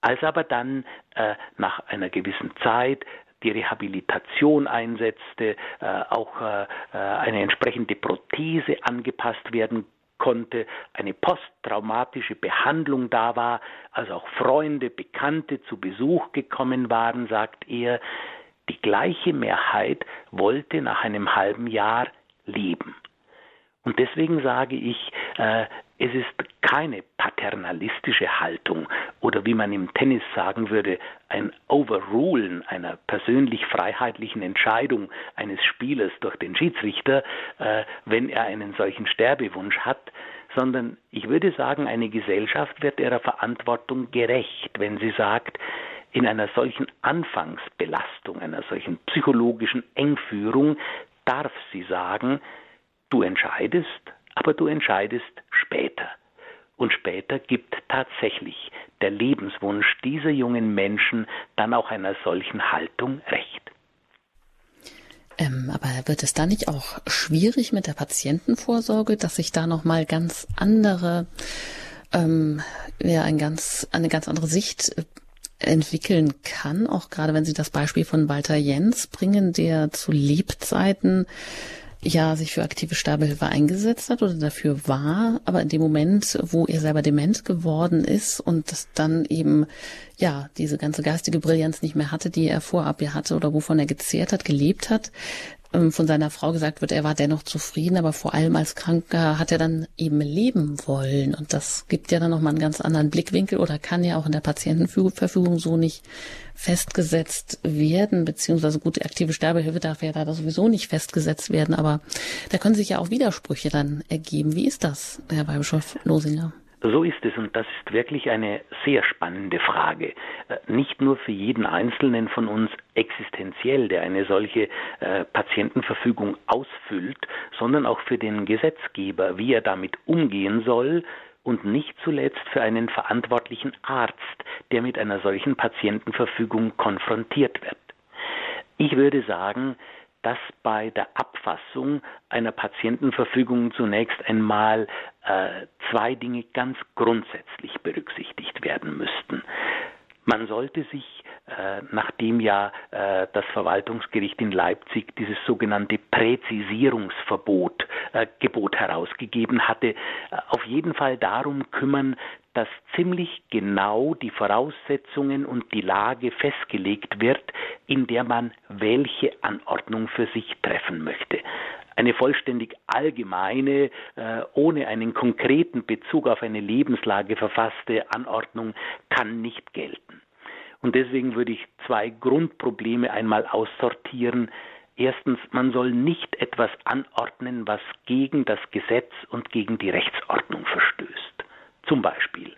Als aber dann äh, nach einer gewissen Zeit die Rehabilitation einsetzte, äh, auch äh, äh eine entsprechende Prothese angepasst werden konnte, eine posttraumatische Behandlung da war, als auch Freunde, Bekannte zu Besuch gekommen waren, sagt er, die gleiche Mehrheit wollte nach einem halben Jahr leben. Und deswegen sage ich, äh, es ist keine paternalistische Haltung oder wie man im Tennis sagen würde, ein Overrulen einer persönlich freiheitlichen Entscheidung eines Spielers durch den Schiedsrichter, äh, wenn er einen solchen Sterbewunsch hat, sondern ich würde sagen, eine Gesellschaft wird ihrer Verantwortung gerecht, wenn sie sagt, in einer solchen Anfangsbelastung, einer solchen psychologischen Engführung darf sie sagen, Du entscheidest, aber du entscheidest später. Und später gibt tatsächlich der Lebenswunsch dieser jungen Menschen dann auch einer solchen Haltung recht. Ähm, aber wird es da nicht auch schwierig mit der Patientenvorsorge, dass sich da noch mal ganz andere, ähm, ja, ein ganz, eine ganz andere Sicht äh, entwickeln kann, auch gerade wenn Sie das Beispiel von Walter Jens bringen, der zu Lebzeiten ja sich für aktive Sterbehilfe eingesetzt hat oder dafür war, aber in dem Moment, wo er selber dement geworden ist und das dann eben ja diese ganze geistige Brillanz nicht mehr hatte, die er vorab ja hatte oder wovon er gezehrt hat, gelebt hat, von seiner Frau gesagt wird, er war dennoch zufrieden, aber vor allem als Kranker hat er dann eben leben wollen. Und das gibt ja dann nochmal einen ganz anderen Blickwinkel oder kann ja auch in der Patientenverfügung so nicht festgesetzt werden, beziehungsweise gute aktive Sterbehilfe darf ja da sowieso nicht festgesetzt werden, aber da können sich ja auch Widersprüche dann ergeben. Wie ist das, Herr Weihbischof Losinger? So ist es und das ist wirklich eine sehr spannende Frage. Äh, nicht nur für jeden Einzelnen von uns existenziell, der eine solche äh, Patientenverfügung ausfüllt, sondern auch für den Gesetzgeber, wie er damit umgehen soll und nicht zuletzt für einen verantwortlichen Arzt, der mit einer solchen Patientenverfügung konfrontiert wird. Ich würde sagen, dass bei der Abfassung einer Patientenverfügung zunächst einmal äh, zwei Dinge ganz grundsätzlich berücksichtigt werden müssten. Man sollte sich, äh, nachdem ja äh, das Verwaltungsgericht in Leipzig dieses sogenannte Präzisierungsverbot äh, Gebot herausgegeben hatte, äh, auf jeden Fall darum kümmern, dass ziemlich genau die Voraussetzungen und die Lage festgelegt wird, in der man welche Anordnung für sich treffen möchte. Eine vollständig allgemeine, äh, ohne einen konkreten Bezug auf eine Lebenslage verfasste Anordnung kann nicht gelten. Und deswegen würde ich zwei Grundprobleme einmal aussortieren. Erstens, man soll nicht etwas anordnen, was gegen das Gesetz und gegen die Rechtsordnung verstößt. Zum Beispiel,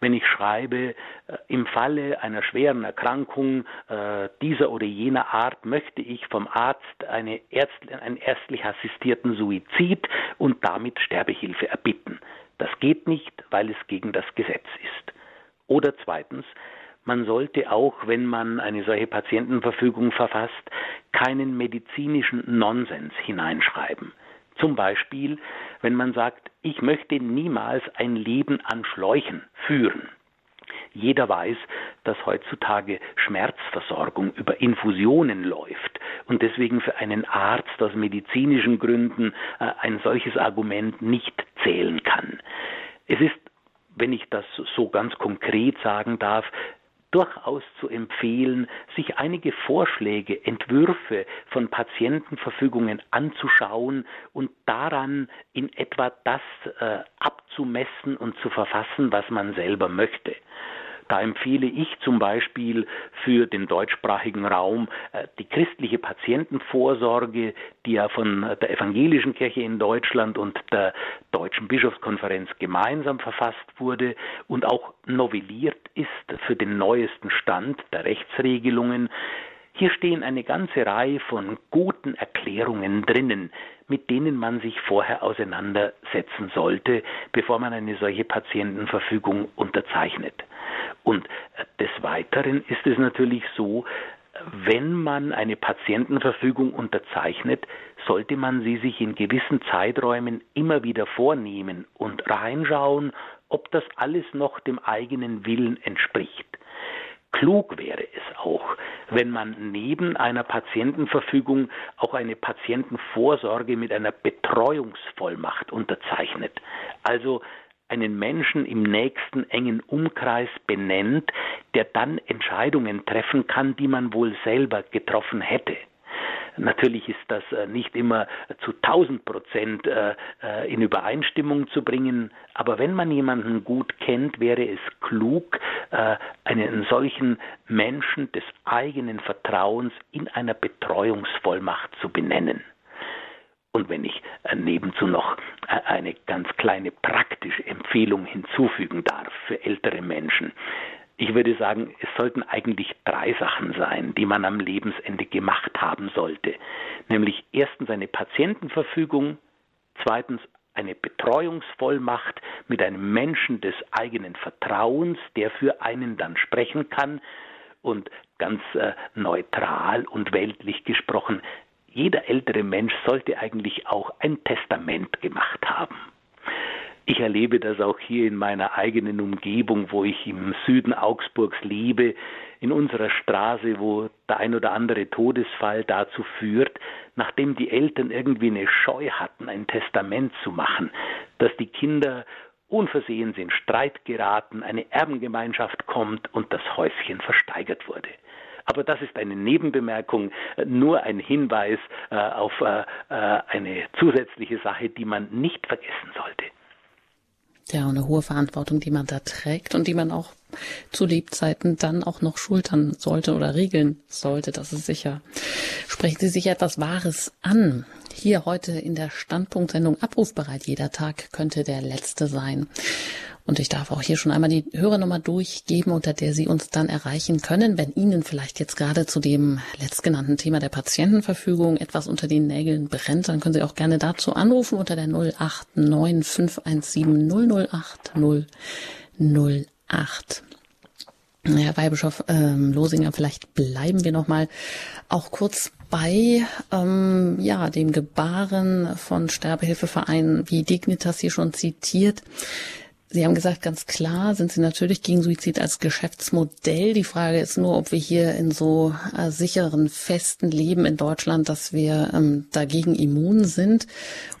wenn ich schreibe, äh, im Falle einer schweren Erkrankung äh, dieser oder jener Art möchte ich vom Arzt eine Ärzt, einen ärztlich assistierten Suizid und damit Sterbehilfe erbitten. Das geht nicht, weil es gegen das Gesetz ist. Oder zweitens, man sollte auch, wenn man eine solche Patientenverfügung verfasst, keinen medizinischen Nonsens hineinschreiben. Zum Beispiel, wenn man sagt, ich möchte niemals ein Leben an Schläuchen führen. Jeder weiß, dass heutzutage Schmerzversorgung über Infusionen läuft und deswegen für einen Arzt aus medizinischen Gründen äh, ein solches Argument nicht zählen kann. Es ist, wenn ich das so ganz konkret sagen darf, durchaus zu empfehlen, sich einige Vorschläge, Entwürfe von Patientenverfügungen anzuschauen und daran in etwa das äh, abzumessen und zu verfassen, was man selber möchte. Da empfehle ich zum Beispiel für den deutschsprachigen Raum äh, die christliche Patientenvorsorge, die ja von der evangelischen Kirche in Deutschland und der deutschen Bischofskonferenz gemeinsam verfasst wurde und auch novelliert ist für den neuesten Stand der Rechtsregelungen. Hier stehen eine ganze Reihe von guten Erklärungen drinnen, mit denen man sich vorher auseinandersetzen sollte, bevor man eine solche Patientenverfügung unterzeichnet. Und des Weiteren ist es natürlich so, wenn man eine Patientenverfügung unterzeichnet, sollte man sie sich in gewissen Zeiträumen immer wieder vornehmen und reinschauen, ob das alles noch dem eigenen Willen entspricht. Klug wäre es auch, wenn man neben einer Patientenverfügung auch eine Patientenvorsorge mit einer Betreuungsvollmacht unterzeichnet. Also einen Menschen im nächsten engen Umkreis benennt, der dann Entscheidungen treffen kann, die man wohl selber getroffen hätte. Natürlich ist das äh, nicht immer zu 1000 Prozent äh, äh, in Übereinstimmung zu bringen, aber wenn man jemanden gut kennt, wäre es klug, einen solchen Menschen des eigenen Vertrauens in einer Betreuungsvollmacht zu benennen. Und wenn ich äh, nebenzu noch äh, eine ganz kleine praktische Empfehlung hinzufügen darf für ältere Menschen. Ich würde sagen, es sollten eigentlich drei Sachen sein, die man am Lebensende gemacht haben sollte. Nämlich erstens eine Patientenverfügung, zweitens eine Betreuungsvollmacht mit einem Menschen des eigenen Vertrauens, der für einen dann sprechen kann und ganz äh, neutral und weltlich gesprochen jeder ältere Mensch sollte eigentlich auch ein Testament gemacht haben. Ich erlebe das auch hier in meiner eigenen Umgebung, wo ich im Süden Augsburgs lebe, in unserer Straße, wo der ein oder andere Todesfall dazu führt, nachdem die Eltern irgendwie eine Scheu hatten, ein Testament zu machen, dass die Kinder unversehens in Streit geraten, eine Erbengemeinschaft kommt und das Häuschen versteigert wurde. Aber das ist eine Nebenbemerkung, äh, nur ein Hinweis äh, auf äh, eine zusätzliche Sache, die man nicht vergessen sollte. Ja, eine hohe Verantwortung, die man da trägt und die man auch zu Lebzeiten dann auch noch schultern sollte oder regeln sollte. Das ist sicher. Sprechen Sie sich etwas Wahres an. Hier heute in der Standpunktsendung abrufbereit. Jeder Tag könnte der letzte sein. Und ich darf auch hier schon einmal die Hörernummer durchgeben, unter der Sie uns dann erreichen können, wenn Ihnen vielleicht jetzt gerade zu dem letztgenannten Thema der Patientenverfügung etwas unter den Nägeln brennt, dann können Sie auch gerne dazu anrufen unter der 089 517 008 008. Herr Weihbischof ähm, Losinger, vielleicht bleiben wir noch mal auch kurz bei ähm, ja dem Gebaren von Sterbehilfevereinen, wie Dignitas hier schon zitiert. Sie haben gesagt, ganz klar sind Sie natürlich gegen Suizid als Geschäftsmodell. Die Frage ist nur, ob wir hier in so äh, sicheren, festen Leben in Deutschland, dass wir ähm, dagegen immun sind.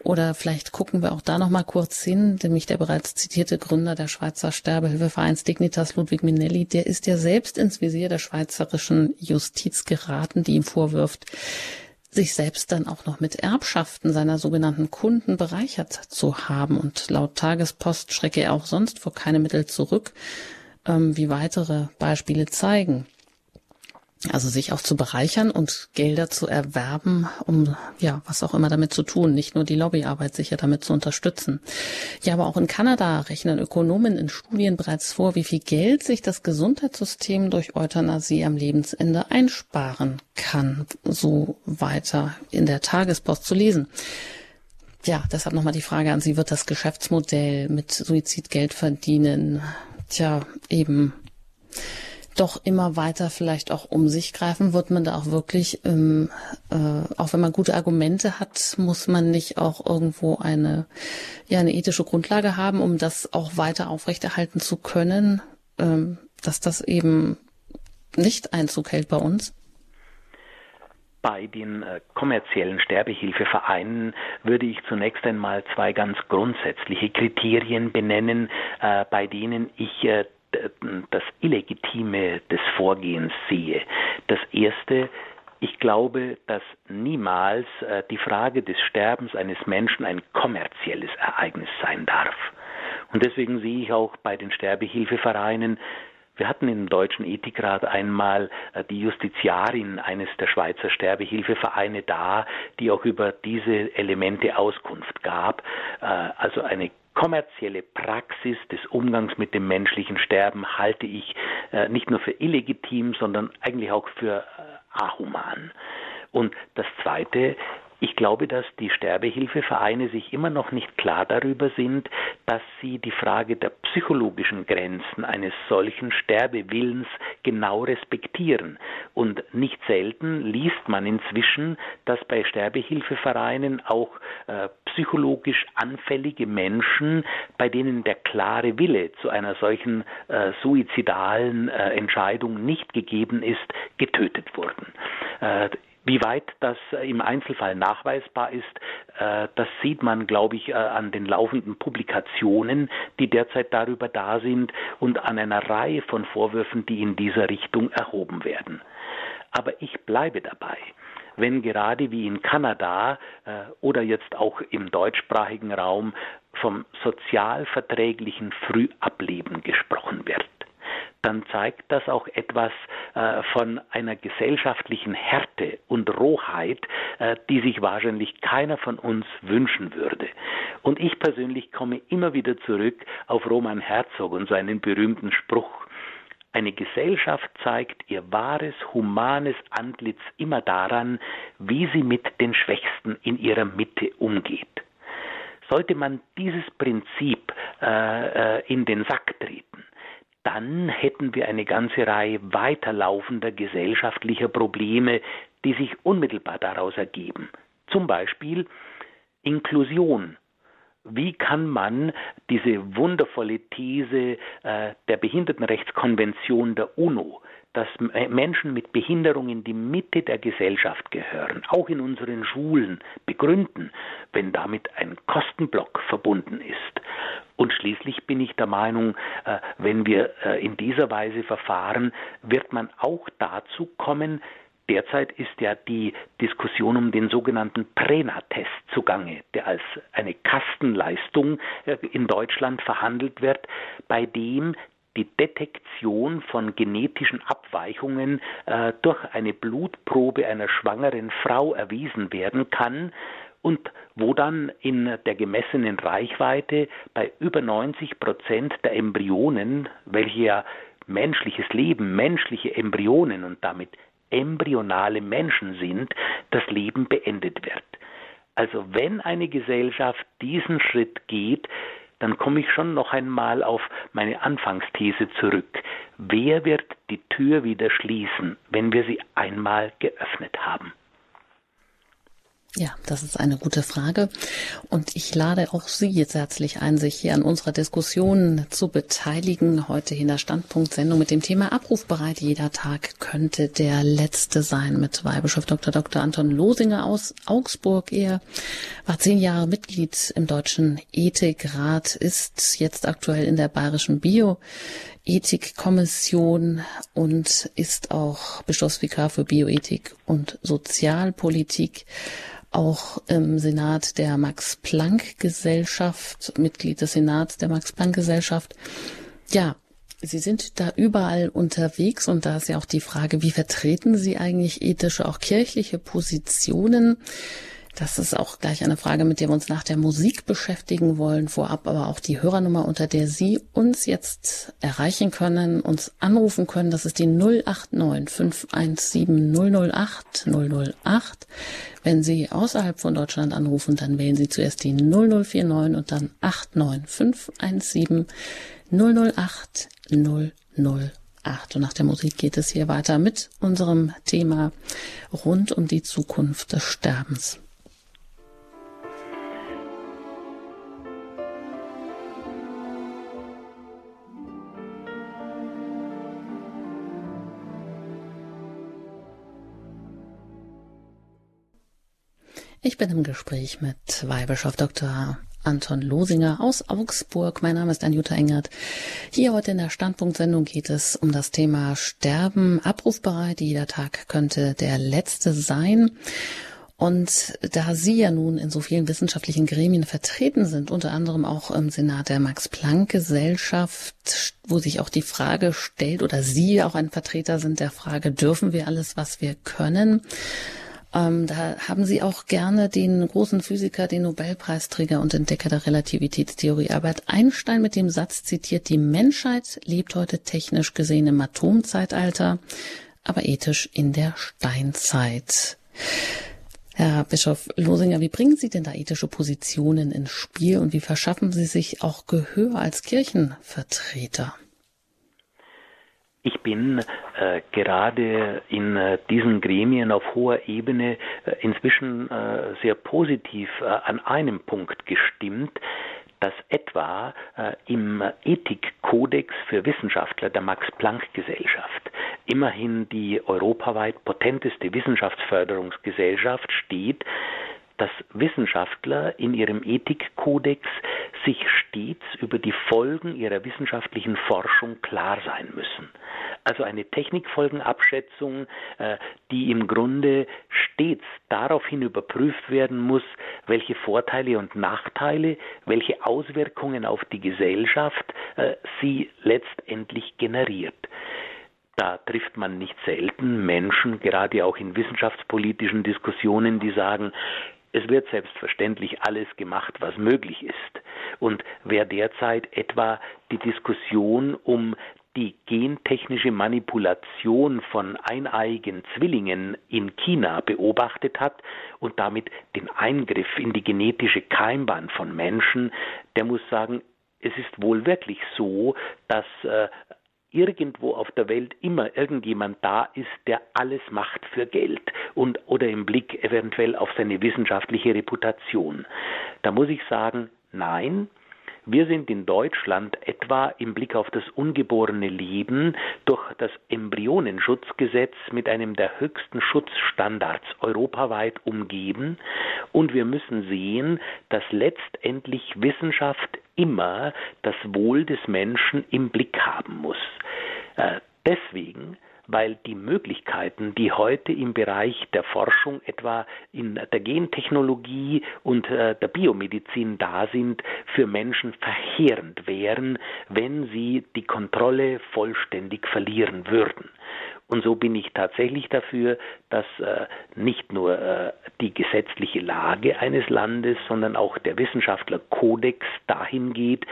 Oder vielleicht gucken wir auch da noch mal kurz hin, nämlich der bereits zitierte Gründer der Schweizer Sterbehilfevereins Dignitas, Ludwig Minelli, der ist ja selbst ins Visier der schweizerischen Justiz geraten, die ihm vorwirft, sich selbst dann auch noch mit Erbschaften seiner sogenannten Kunden bereichert zu haben. Und laut Tagespost schrecke er auch sonst vor keine Mittel zurück, ähm, wie weitere Beispiele zeigen. Also sich auch zu bereichern und Gelder zu erwerben, um ja, was auch immer damit zu tun, nicht nur die Lobbyarbeit sicher damit zu unterstützen. Ja, aber auch in Kanada rechnen Ökonomen in Studien bereits vor, wie viel Geld sich das Gesundheitssystem durch Euthanasie am Lebensende einsparen kann. So weiter in der Tagespost zu lesen. Ja, deshalb nochmal die Frage an Sie, wird das Geschäftsmodell mit Suizid Geld verdienen? Tja, eben doch immer weiter vielleicht auch um sich greifen? Wird man da auch wirklich, ähm, äh, auch wenn man gute Argumente hat, muss man nicht auch irgendwo eine, ja, eine ethische Grundlage haben, um das auch weiter aufrechterhalten zu können, ähm, dass das eben nicht Einzug hält bei uns? Bei den äh, kommerziellen Sterbehilfevereinen würde ich zunächst einmal zwei ganz grundsätzliche Kriterien benennen, äh, bei denen ich äh, das Illegitime des Vorgehens sehe. Das erste, ich glaube, dass niemals äh, die Frage des Sterbens eines Menschen ein kommerzielles Ereignis sein darf. Und deswegen sehe ich auch bei den Sterbehilfevereinen wir hatten im Deutschen Ethikrat einmal äh, die Justiziarin eines der Schweizer Sterbehilfevereine da, die auch über diese Elemente Auskunft gab. Äh, also eine kommerzielle Praxis des Umgangs mit dem menschlichen Sterben halte ich äh, nicht nur für illegitim, sondern eigentlich auch für ahuman. Und das Zweite, ich glaube, dass die Sterbehilfevereine sich immer noch nicht klar darüber sind, dass sie die Frage der psychologischen Grenzen eines solchen Sterbewillens genau respektieren. Und nicht selten liest man inzwischen, dass bei Sterbehilfevereinen auch äh, psychologisch anfällige Menschen, bei denen der klare Wille zu einer solchen äh, suizidalen äh, Entscheidung nicht gegeben ist, getötet wurden. Wie weit das äh, im Einzelfall nachweisbar ist, äh, das sieht man, glaube ich, äh, an den laufenden Publikationen, die derzeit darüber da sind und an einer Reihe von Vorwürfen, die in dieser Richtung erhoben werden. Aber ich bleibe dabei wenn gerade wie in Kanada oder jetzt auch im deutschsprachigen Raum vom sozialverträglichen Frühableben gesprochen wird dann zeigt das auch etwas äh, von einer gesellschaftlichen Härte und Rohheit, äh, die sich wahrscheinlich keiner von uns wünschen würde. Und ich persönlich komme immer wieder zurück auf Roman Herzog und seinen berühmten Spruch. Eine Gesellschaft zeigt ihr wahres, humanes Antlitz immer daran, wie sie mit den Schwächsten in ihrer Mitte umgeht. Sollte man dieses Prinzip äh, äh in den Sack treten, dann hätten wir eine ganze Reihe weiterlaufender gesellschaftlicher Probleme, die sich unmittelbar daraus ergeben. Zum Beispiel Inklusion. Wie kann man diese wundervolle These äh, der Behindertenrechtskonvention der UNO, dass Menschen mit Behinderung in die Mitte der Gesellschaft gehören, auch in unseren Schulen, begründen, wenn damit ein Kostenblock verbunden ist? Und schließlich bin ich der Meinung, äh, wenn wir äh, in dieser Weise verfahren, wird man auch dazu kommen, Derzeit ist ja die Diskussion um den sogenannten Prena-Test zugange, der als eine Kastenleistung äh, in Deutschland verhandelt wird, bei dem die Detektion von genetischen Abweichungen äh, durch eine Blutprobe einer schwangeren Frau erwiesen werden kann, und wo dann in der gemessenen Reichweite bei über 90 Prozent der Embryonen, welche ja menschliches Leben, menschliche Embryonen und damit embryonale Menschen sind, das Leben beendet wird. Also wenn eine Gesellschaft diesen Schritt geht, dann komme ich schon noch einmal auf meine Anfangsthese zurück. Wer wird die Tür wieder schließen, wenn wir sie einmal geöffnet haben? Ja, das ist eine gute Frage. Und ich lade auch Sie jetzt herzlich ein, sich hier an unserer Diskussion zu beteiligen. Heute in der Standpunktsendung mit dem Thema Abrufbereit. Jeder Tag könnte der letzte sein mit Weihbischof Dr. Dr. Anton Losinger aus Augsburg. Er war zehn Jahre Mitglied im Deutschen Ethikrat, ist jetzt aktuell in der Bayerischen Bioethikkommission und ist auch Bischofsvikar für Bioethik und Sozialpolitik auch im Senat der Max-Planck-Gesellschaft, Mitglied des Senats der Max-Planck-Gesellschaft. Ja, Sie sind da überall unterwegs und da ist ja auch die Frage, wie vertreten Sie eigentlich ethische, auch kirchliche Positionen? Das ist auch gleich eine Frage, mit der wir uns nach der Musik beschäftigen wollen. Vorab aber auch die Hörernummer, unter der Sie uns jetzt erreichen können, uns anrufen können. Das ist die 089 517 008 008. Wenn Sie außerhalb von Deutschland anrufen, dann wählen Sie zuerst die 0049 und dann 89 517 008 008. Und nach der Musik geht es hier weiter mit unserem Thema rund um die Zukunft des Sterbens. Ich bin im Gespräch mit Weihbischof Dr. Anton Losinger aus Augsburg. Mein Name ist Anjuta Engert. Hier heute in der Standpunktsendung geht es um das Thema Sterben. Abrufbereit, jeder Tag könnte der letzte sein. Und da Sie ja nun in so vielen wissenschaftlichen Gremien vertreten sind, unter anderem auch im Senat der Max-Planck-Gesellschaft, wo sich auch die Frage stellt, oder Sie auch ein Vertreter sind der Frage, dürfen wir alles, was wir können? Ähm, da haben Sie auch gerne den großen Physiker, den Nobelpreisträger und Entdecker der Relativitätstheorie Albert Einstein mit dem Satz zitiert, die Menschheit lebt heute technisch gesehen im Atomzeitalter, aber ethisch in der Steinzeit. Herr Bischof Losinger, wie bringen Sie denn da ethische Positionen ins Spiel und wie verschaffen Sie sich auch Gehör als Kirchenvertreter? Ich bin äh, gerade in äh, diesen Gremien auf hoher Ebene äh, inzwischen äh, sehr positiv äh, an einem Punkt gestimmt, dass etwa äh, im Ethikkodex für Wissenschaftler der Max-Planck-Gesellschaft, immerhin die europaweit potenteste Wissenschaftsförderungsgesellschaft, steht, dass Wissenschaftler in ihrem Ethikkodex sich stets über die Folgen ihrer wissenschaftlichen Forschung klar sein müssen. Also eine Technikfolgenabschätzung, äh, die im Grunde stets daraufhin überprüft werden muss, welche Vorteile und Nachteile, welche Auswirkungen auf die Gesellschaft äh, sie letztendlich generiert. Da trifft man nicht selten Menschen, gerade auch in wissenschaftspolitischen Diskussionen, die sagen, es wird selbstverständlich alles gemacht, was möglich ist. Und wer derzeit etwa die Diskussion um die gentechnische Manipulation von eineigen Zwillingen in China beobachtet hat und damit den Eingriff in die genetische Keimbahn von Menschen, der muss sagen, es ist wohl wirklich so, dass äh, irgendwo auf der Welt immer irgendjemand da ist, der alles macht für Geld und oder im Blick eventuell auf seine wissenschaftliche Reputation. Da muss ich sagen, nein, wir sind in Deutschland etwa im Blick auf das ungeborene Leben durch das Embryonenschutzgesetz mit einem der höchsten Schutzstandards europaweit umgeben und wir müssen sehen, dass letztendlich Wissenschaft immer das Wohl des Menschen im Blick haben muss. Äh, deswegen weil die Möglichkeiten, die heute im Bereich der Forschung, etwa in der Gentechnologie und äh, der Biomedizin da sind, für Menschen verheerend wären, wenn sie die Kontrolle vollständig verlieren würden. Und so bin ich tatsächlich dafür, dass äh, nicht nur äh, die gesetzliche Lage eines Landes, sondern auch der Wissenschaftlerkodex dahin geht,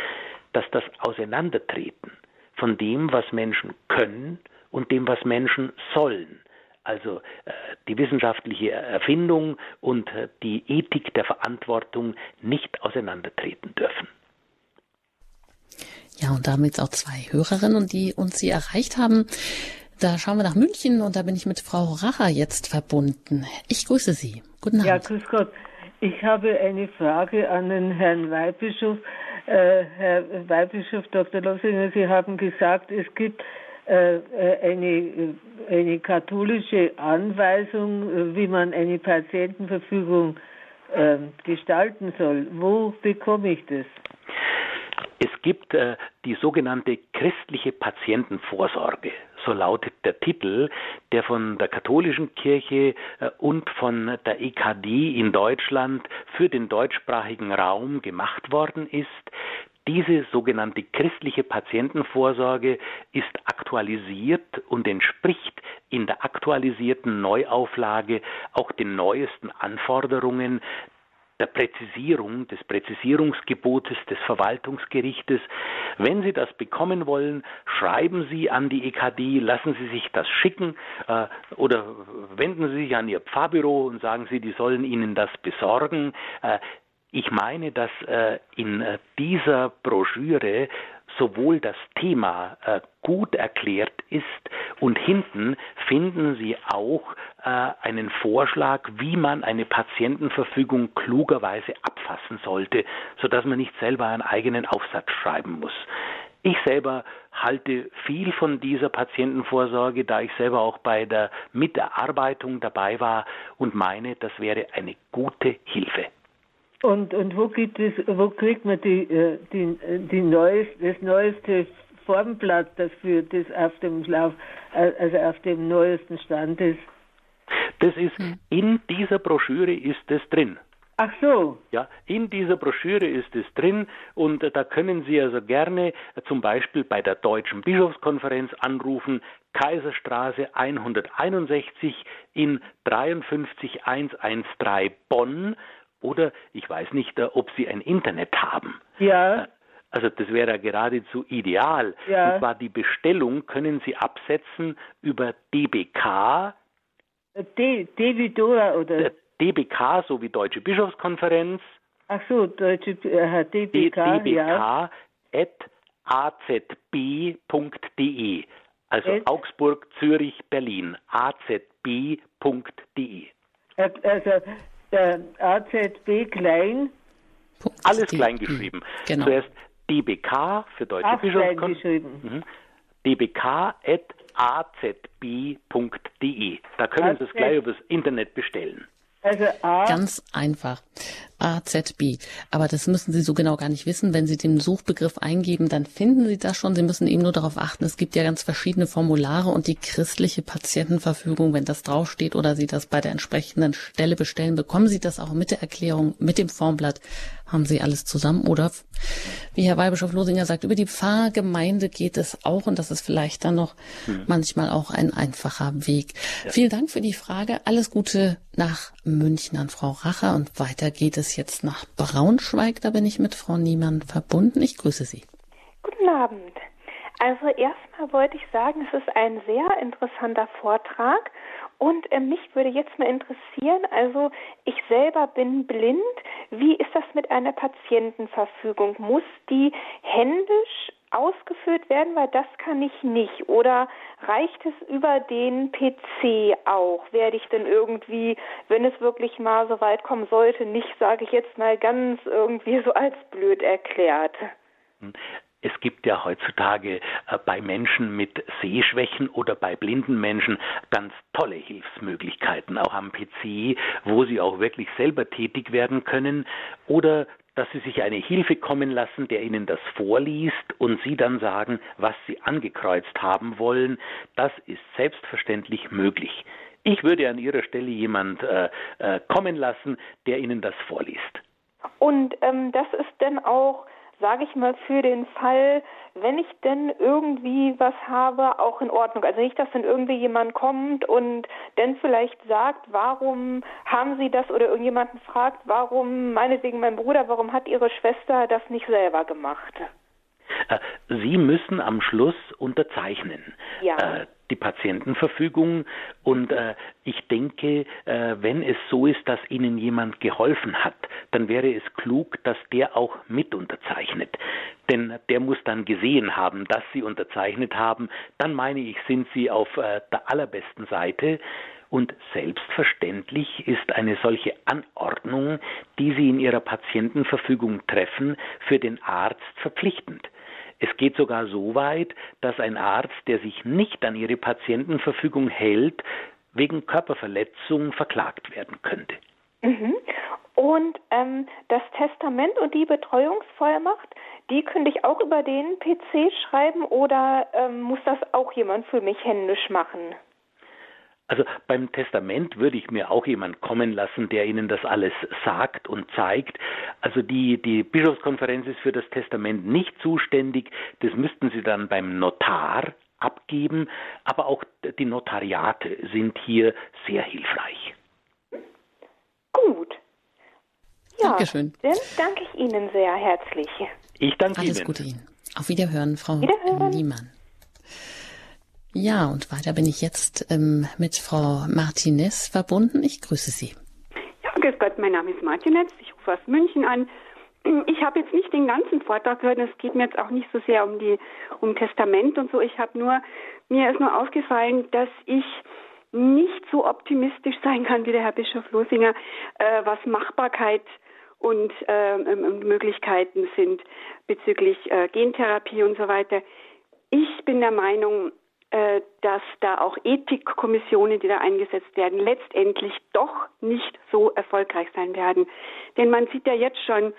dass das Auseinandertreten von dem, was Menschen können und dem, was Menschen sollen. Also äh, die wissenschaftliche Erfindung und äh, die Ethik der Verantwortung nicht auseinandertreten dürfen. Ja, und damit auch zwei Hörerinnen, die uns sie erreicht haben. Da schauen wir nach München und da bin ich mit Frau Racher jetzt verbunden. Ich grüße Sie. Guten Abend. Ja, grüß Gott. Ich habe eine Frage an den Herrn Weihbischof. Äh, Herr Weihbischof Dr. Lossinger, Sie haben gesagt, es gibt eine, eine katholische Anweisung, äh, wie man eine Patientenverfügung gestalten soll. Wo bekomme ich das? Es gibt äh, die sogenannte christliche Patientenvorsorge, so lautet der Titel, der von der katholischen Kirche äh, und von der EKD in Deutschland für den deutschsprachigen Raum gemacht worden ist. Diese sogenannte christliche Patientenvorsorge ist aktualisiert und entspricht in der aktualisierten Neuauflage auch den neuesten Anforderungen der Präzisierung, des Präzisierungsgebotes des Verwaltungsgerichtes. Wenn Sie das bekommen wollen, schreiben Sie an die EKD, lassen Sie sich das schicken äh, oder wenden Sie sich an Ihr Pfarrbüro und sagen Sie, die sollen Ihnen das besorgen. Äh, ich meine, dass äh, in äh, dieser Broschüre sowohl das Thema äh, gut erklärt ist und hinten finden Sie auch äh, einen Vorschlag, wie man eine Patientenverfügung klugerweise abfassen sollte, sodass man nicht selber einen eigenen Aufsatz schreiben muss. Ich selber halte viel von dieser Patientenvorsorge, da ich selber auch bei der Miterarbeitung dabei war und meine, das wäre eine gute Hilfe. Und, und wo gibt es, wo kriegt man die, äh, die, die neues, das neueste Formblatt dafür, das auf dem Lauf, äh, also auf dem neuesten Stand ist? Das ist, hm. in dieser Broschüre ist es drin. Ach so. Ja, in dieser Broschüre ist es drin und da können Sie also gerne zum Beispiel bei der Deutschen Bischofskonferenz anrufen, Kaiserstraße 161 in 53113 Bonn oder ich weiß nicht, ob Sie ein Internet haben. Ja. Äh, also das wäre geradezu ideal. Ja. Und zwar die Bestellung können Sie absetzen über DBK. D, D wie Dora oder? DBK sowie Deutsche Bischofskonferenz. Ach so, Deutsche äh, DBK, DBK ja. at azb.de. Also at? Augsburg, Zürich, Berlin. azb.de. Also äh, AZB klein. Alles klein geschrieben. Genau. Zuerst DBK für Deutsche Bischofskonferenz. Mhm. DBK at azb.de. Da können Sie es gleich übers Internet bestellen. Also A. Ganz einfach. AZB. Aber das müssen Sie so genau gar nicht wissen. Wenn Sie den Suchbegriff eingeben, dann finden Sie das schon. Sie müssen eben nur darauf achten, es gibt ja ganz verschiedene Formulare und die christliche Patientenverfügung, wenn das draufsteht oder Sie das bei der entsprechenden Stelle bestellen, bekommen Sie das auch mit der Erklärung, mit dem Formblatt, haben Sie alles zusammen. Oder wie Herr Weihbischof Losinger sagt, über die Pfarrgemeinde geht es auch und das ist vielleicht dann noch hm. manchmal auch ein einfacher Weg. Ja. Vielen Dank für die Frage. Alles Gute nach München an Frau Racher und weiter geht es es jetzt nach Braunschweig. Da bin ich mit Frau Niemann verbunden. Ich grüße Sie. Guten Abend. Also erstmal wollte ich sagen, es ist ein sehr interessanter Vortrag und äh, mich würde jetzt mal interessieren, also ich selber bin blind, wie ist das mit einer Patientenverfügung? Muss die händisch ausgeführt werden, weil das kann ich nicht. Oder reicht es über den PC auch? Werde ich denn irgendwie, wenn es wirklich mal so weit kommen sollte, nicht, sage ich jetzt mal ganz irgendwie so als blöd erklärt? Es gibt ja heutzutage äh, bei Menschen mit Sehschwächen oder bei blinden Menschen ganz tolle Hilfsmöglichkeiten, auch am PC, wo sie auch wirklich selber tätig werden können oder dass Sie sich eine Hilfe kommen lassen, der Ihnen das vorliest und Sie dann sagen, was Sie angekreuzt haben wollen, das ist selbstverständlich möglich. Ich würde an Ihrer Stelle jemand äh, äh, kommen lassen, der Ihnen das vorliest. Und ähm, das ist dann auch sage ich mal, für den Fall, wenn ich denn irgendwie was habe, auch in Ordnung. Also nicht, dass dann irgendwie jemand kommt und dann vielleicht sagt, warum haben Sie das oder irgendjemanden fragt, warum, meinetwegen mein Bruder, warum hat Ihre Schwester das nicht selber gemacht? Äh, Sie müssen am Schluss unterzeichnen. Ja. Die Patientenverfügung. Und äh, ich denke, äh, wenn es so ist, dass Ihnen jemand geholfen hat, dann wäre es klug, dass der auch mit unterzeichnet. Denn der muss dann gesehen haben, dass Sie unterzeichnet haben. Dann meine ich, sind Sie auf äh, der allerbesten Seite. Und selbstverständlich ist eine solche Anordnung, die Sie in Ihrer Patientenverfügung treffen, für den Arzt verpflichtend. Es geht sogar so weit, dass ein Arzt, der sich nicht an ihre Patientenverfügung hält, wegen Körperverletzung verklagt werden könnte. Mhm. Und ähm, das Testament und die Betreuungsvollmacht, die könnte ich auch über den PC schreiben oder ähm, muss das auch jemand für mich händisch machen? Also beim Testament würde ich mir auch jemand kommen lassen, der Ihnen das alles sagt und zeigt. Also die, die Bischofskonferenz ist für das Testament nicht zuständig. Das müssten Sie dann beim Notar abgeben. Aber auch die Notariate sind hier sehr hilfreich. Gut. Ja, Dankeschön. Dann danke ich Ihnen sehr herzlich. Ich danke Alles Ihnen. Alles Gute Ihnen. Auf Wiederhören, Frau Wiederhören. Niemann. Ja, und weiter bin ich jetzt ähm, mit Frau Martinez verbunden. Ich grüße Sie. Ja, grüß Gott, mein Name ist Martinez. Ich rufe aus München an. Ich habe jetzt nicht den ganzen Vortrag gehört. Es geht mir jetzt auch nicht so sehr um die um Testament und so. Ich habe nur mir ist nur aufgefallen, dass ich nicht so optimistisch sein kann wie der Herr Bischof Losinger, äh, was Machbarkeit und äh, Möglichkeiten sind bezüglich äh, Gentherapie und so weiter. Ich bin der Meinung, dass da auch Ethikkommissionen, die da eingesetzt werden, letztendlich doch nicht so erfolgreich sein werden. Denn man sieht ja jetzt schon,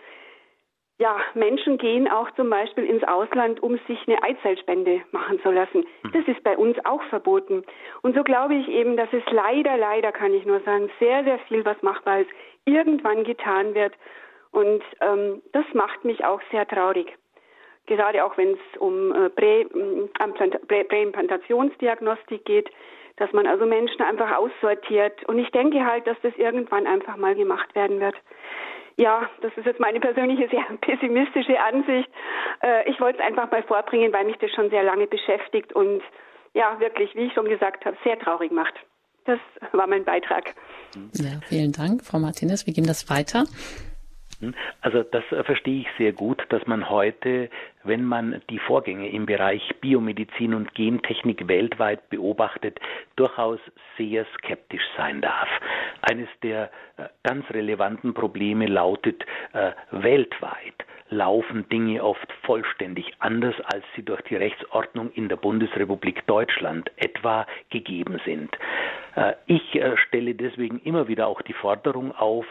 ja, Menschen gehen auch zum Beispiel ins Ausland, um sich eine Eizellspende machen zu lassen. Hm. Das ist bei uns auch verboten. Und so glaube ich eben, dass es leider, leider kann ich nur sagen, sehr, sehr viel, was machbar ist, irgendwann getan wird. Und ähm, das macht mich auch sehr traurig. Gerade auch wenn es um äh, Präimplantationsdiagnostik geht, dass man also Menschen einfach aussortiert. Und ich denke halt, dass das irgendwann einfach mal gemacht werden wird. Ja, das ist jetzt meine persönliche, sehr pessimistische Ansicht. Äh, ich wollte es einfach mal vorbringen, weil mich das schon sehr lange beschäftigt und ja, wirklich, wie ich schon gesagt habe, sehr traurig macht. Das war mein Beitrag. Ja, vielen Dank, Frau Martinez. Wir geben das weiter. Also das äh, verstehe ich sehr gut, dass man heute, wenn man die Vorgänge im Bereich Biomedizin und Gentechnik weltweit beobachtet, durchaus sehr skeptisch sein darf. Eines der äh, ganz relevanten Probleme lautet, äh, weltweit laufen Dinge oft vollständig anders, als sie durch die Rechtsordnung in der Bundesrepublik Deutschland etwa gegeben sind. Äh, ich äh, stelle deswegen immer wieder auch die Forderung auf,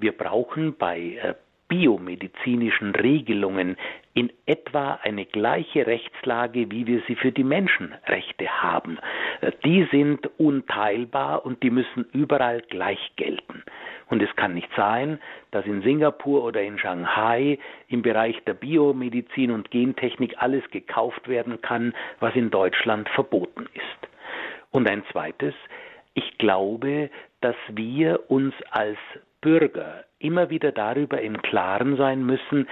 wir brauchen bei äh, biomedizinischen Regelungen in etwa eine gleiche Rechtslage, wie wir sie für die Menschenrechte haben. Äh, die sind unteilbar und die müssen überall gleich gelten. Und es kann nicht sein, dass in Singapur oder in Shanghai im Bereich der Biomedizin und Gentechnik alles gekauft werden kann, was in Deutschland verboten ist. Und ein zweites, ich glaube, dass wir uns als Bürger immer wieder darüber im Klaren sein müssen,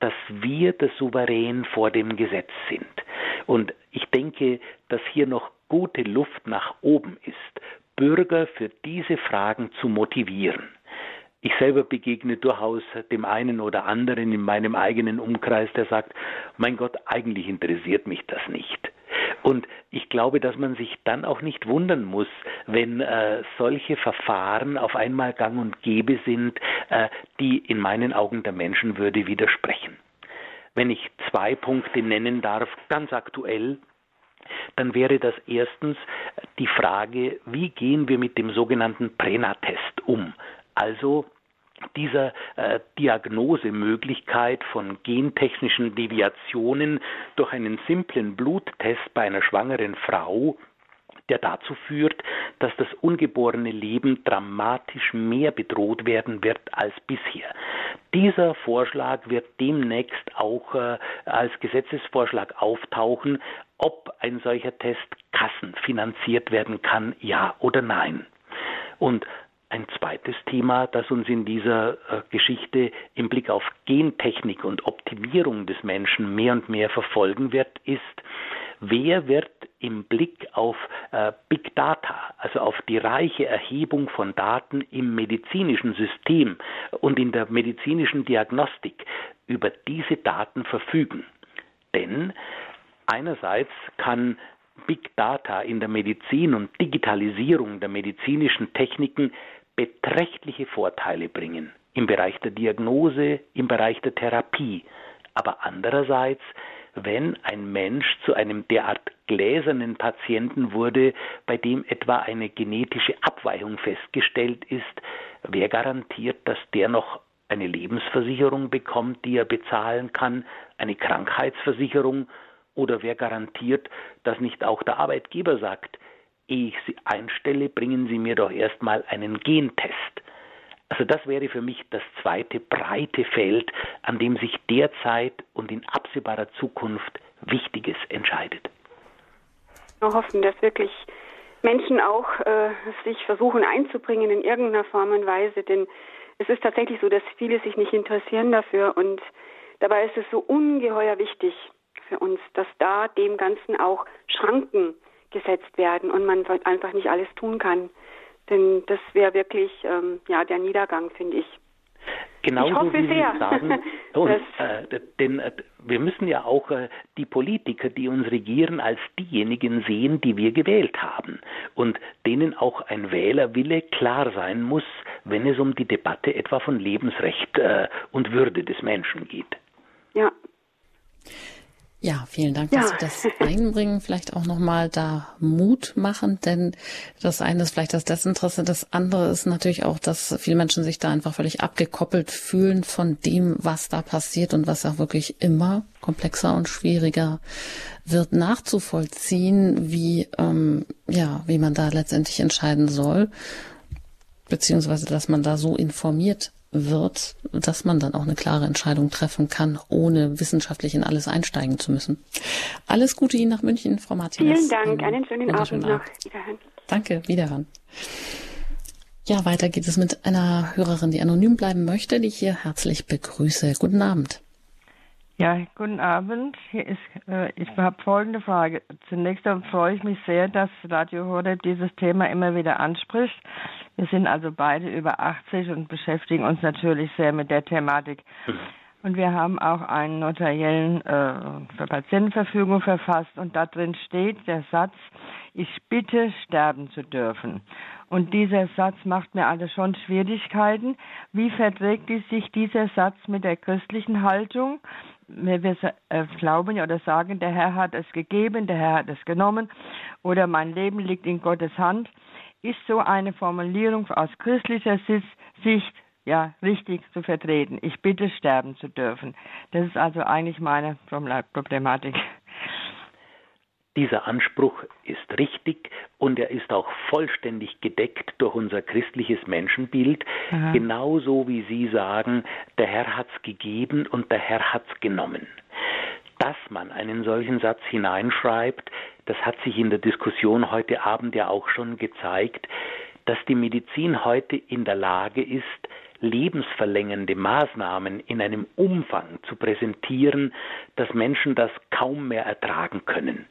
dass wir der Souverän vor dem Gesetz sind. Und ich denke, dass hier noch gute Luft nach oben ist, Bürger für diese Fragen zu motivieren. Ich selber begegne durchaus dem einen oder anderen in meinem eigenen Umkreis, der sagt, mein Gott, eigentlich interessiert mich das nicht. Und ich glaube, dass man sich dann auch nicht wundern muss, wenn äh, solche Verfahren auf einmal gang und gäbe sind, äh, die in meinen Augen der Menschenwürde widersprechen. Wenn ich zwei Punkte nennen darf, ganz aktuell, dann wäre das erstens die Frage, wie gehen wir mit dem sogenannten Prena-Test um? Also dieser äh, Diagnosemöglichkeit von gentechnischen Deviationen durch einen simplen Bluttest bei einer schwangeren Frau der dazu führt, dass das ungeborene Leben dramatisch mehr bedroht werden wird als bisher. Dieser Vorschlag wird demnächst auch äh, als Gesetzesvorschlag auftauchen, ob ein solcher Test kassenfinanziert werden kann, ja oder nein. Und ein zweites Thema, das uns in dieser äh, Geschichte im Blick auf Gentechnik und Optimierung des Menschen mehr und mehr verfolgen wird, ist, wer wird im Blick auf äh, Big Data, also auf die reiche Erhebung von Daten im medizinischen System und in der medizinischen Diagnostik über diese Daten verfügen. Denn einerseits kann Big Data in der Medizin und Digitalisierung der medizinischen Techniken beträchtliche Vorteile bringen im Bereich der Diagnose, im Bereich der Therapie. Aber andererseits, wenn ein Mensch zu einem derart gläsernen Patienten wurde, bei dem etwa eine genetische Abweichung festgestellt ist, wer garantiert, dass der noch eine Lebensversicherung bekommt, die er bezahlen kann, eine Krankheitsversicherung, oder wer garantiert, dass nicht auch der Arbeitgeber sagt, ehe ich sie einstelle, bringen Sie mir doch erstmal einen Gentest. Also das wäre für mich das zweite breite Feld, an dem sich derzeit und in absehbarer Zukunft Wichtiges entscheidet. Wir hoffen, dass wirklich Menschen auch äh, sich versuchen einzubringen in irgendeiner Form und Weise, denn es ist tatsächlich so, dass viele sich nicht interessieren dafür und dabei ist es so ungeheuer wichtig für uns, dass da dem Ganzen auch Schranken gesetzt werden und man einfach nicht alles tun kann. Denn das wäre wirklich ähm, ja der Niedergang, finde ich. Genauso ich hoffe wie sehr. Sie sagen, und, äh, denn äh, wir müssen ja auch äh, die Politiker, die uns regieren, als diejenigen sehen, die wir gewählt haben und denen auch ein Wählerwille klar sein muss, wenn es um die Debatte etwa von Lebensrecht äh, und Würde des Menschen geht. Ja. Ja, vielen Dank, dass ja. Sie das einbringen. Vielleicht auch nochmal da Mut machen, denn das eine ist vielleicht das Desinteresse, das andere ist natürlich auch, dass viele Menschen sich da einfach völlig abgekoppelt fühlen von dem, was da passiert und was auch wirklich immer komplexer und schwieriger wird nachzuvollziehen, wie ähm, ja, wie man da letztendlich entscheiden soll, beziehungsweise dass man da so informiert wird, dass man dann auch eine klare Entscheidung treffen kann, ohne wissenschaftlich in alles einsteigen zu müssen. Alles Gute Ihnen nach München, Frau Martinez. Vielen Dank, einen schönen Abend noch. Wiederhören. Danke, wiederhören. Ja, weiter geht es mit einer Hörerin, die anonym bleiben möchte, die ich hier herzlich begrüße. Guten Abend. Ja, guten Abend. Hier ist, äh, ich habe folgende Frage. Zunächst einmal freue ich mich sehr, dass Radio Horeb dieses Thema immer wieder anspricht. Wir sind also beide über 80 und beschäftigen uns natürlich sehr mit der Thematik. Und wir haben auch einen notariellen äh, Patientenverfügung verfasst und da drin steht der Satz, ich bitte sterben zu dürfen. Und dieser Satz macht mir alle schon Schwierigkeiten. Wie verträgt sich dieser Satz mit der christlichen Haltung? wir äh, glauben oder sagen, der Herr hat es gegeben, der Herr hat es genommen oder mein Leben liegt in Gottes Hand, ist so eine Formulierung aus christlicher Sicht ja richtig zu vertreten. Ich bitte sterben zu dürfen. Das ist also eigentlich meine Problematik. Dieser Anspruch ist richtig und er ist auch vollständig gedeckt durch unser christliches Menschenbild, Aha. genauso wie Sie sagen, der Herr hat's gegeben und der Herr hat's genommen. Dass man einen solchen Satz hineinschreibt, das hat sich in der Diskussion heute Abend ja auch schon gezeigt, dass die Medizin heute in der Lage ist, lebensverlängernde Maßnahmen in einem Umfang zu präsentieren, dass Menschen das kaum mehr ertragen können.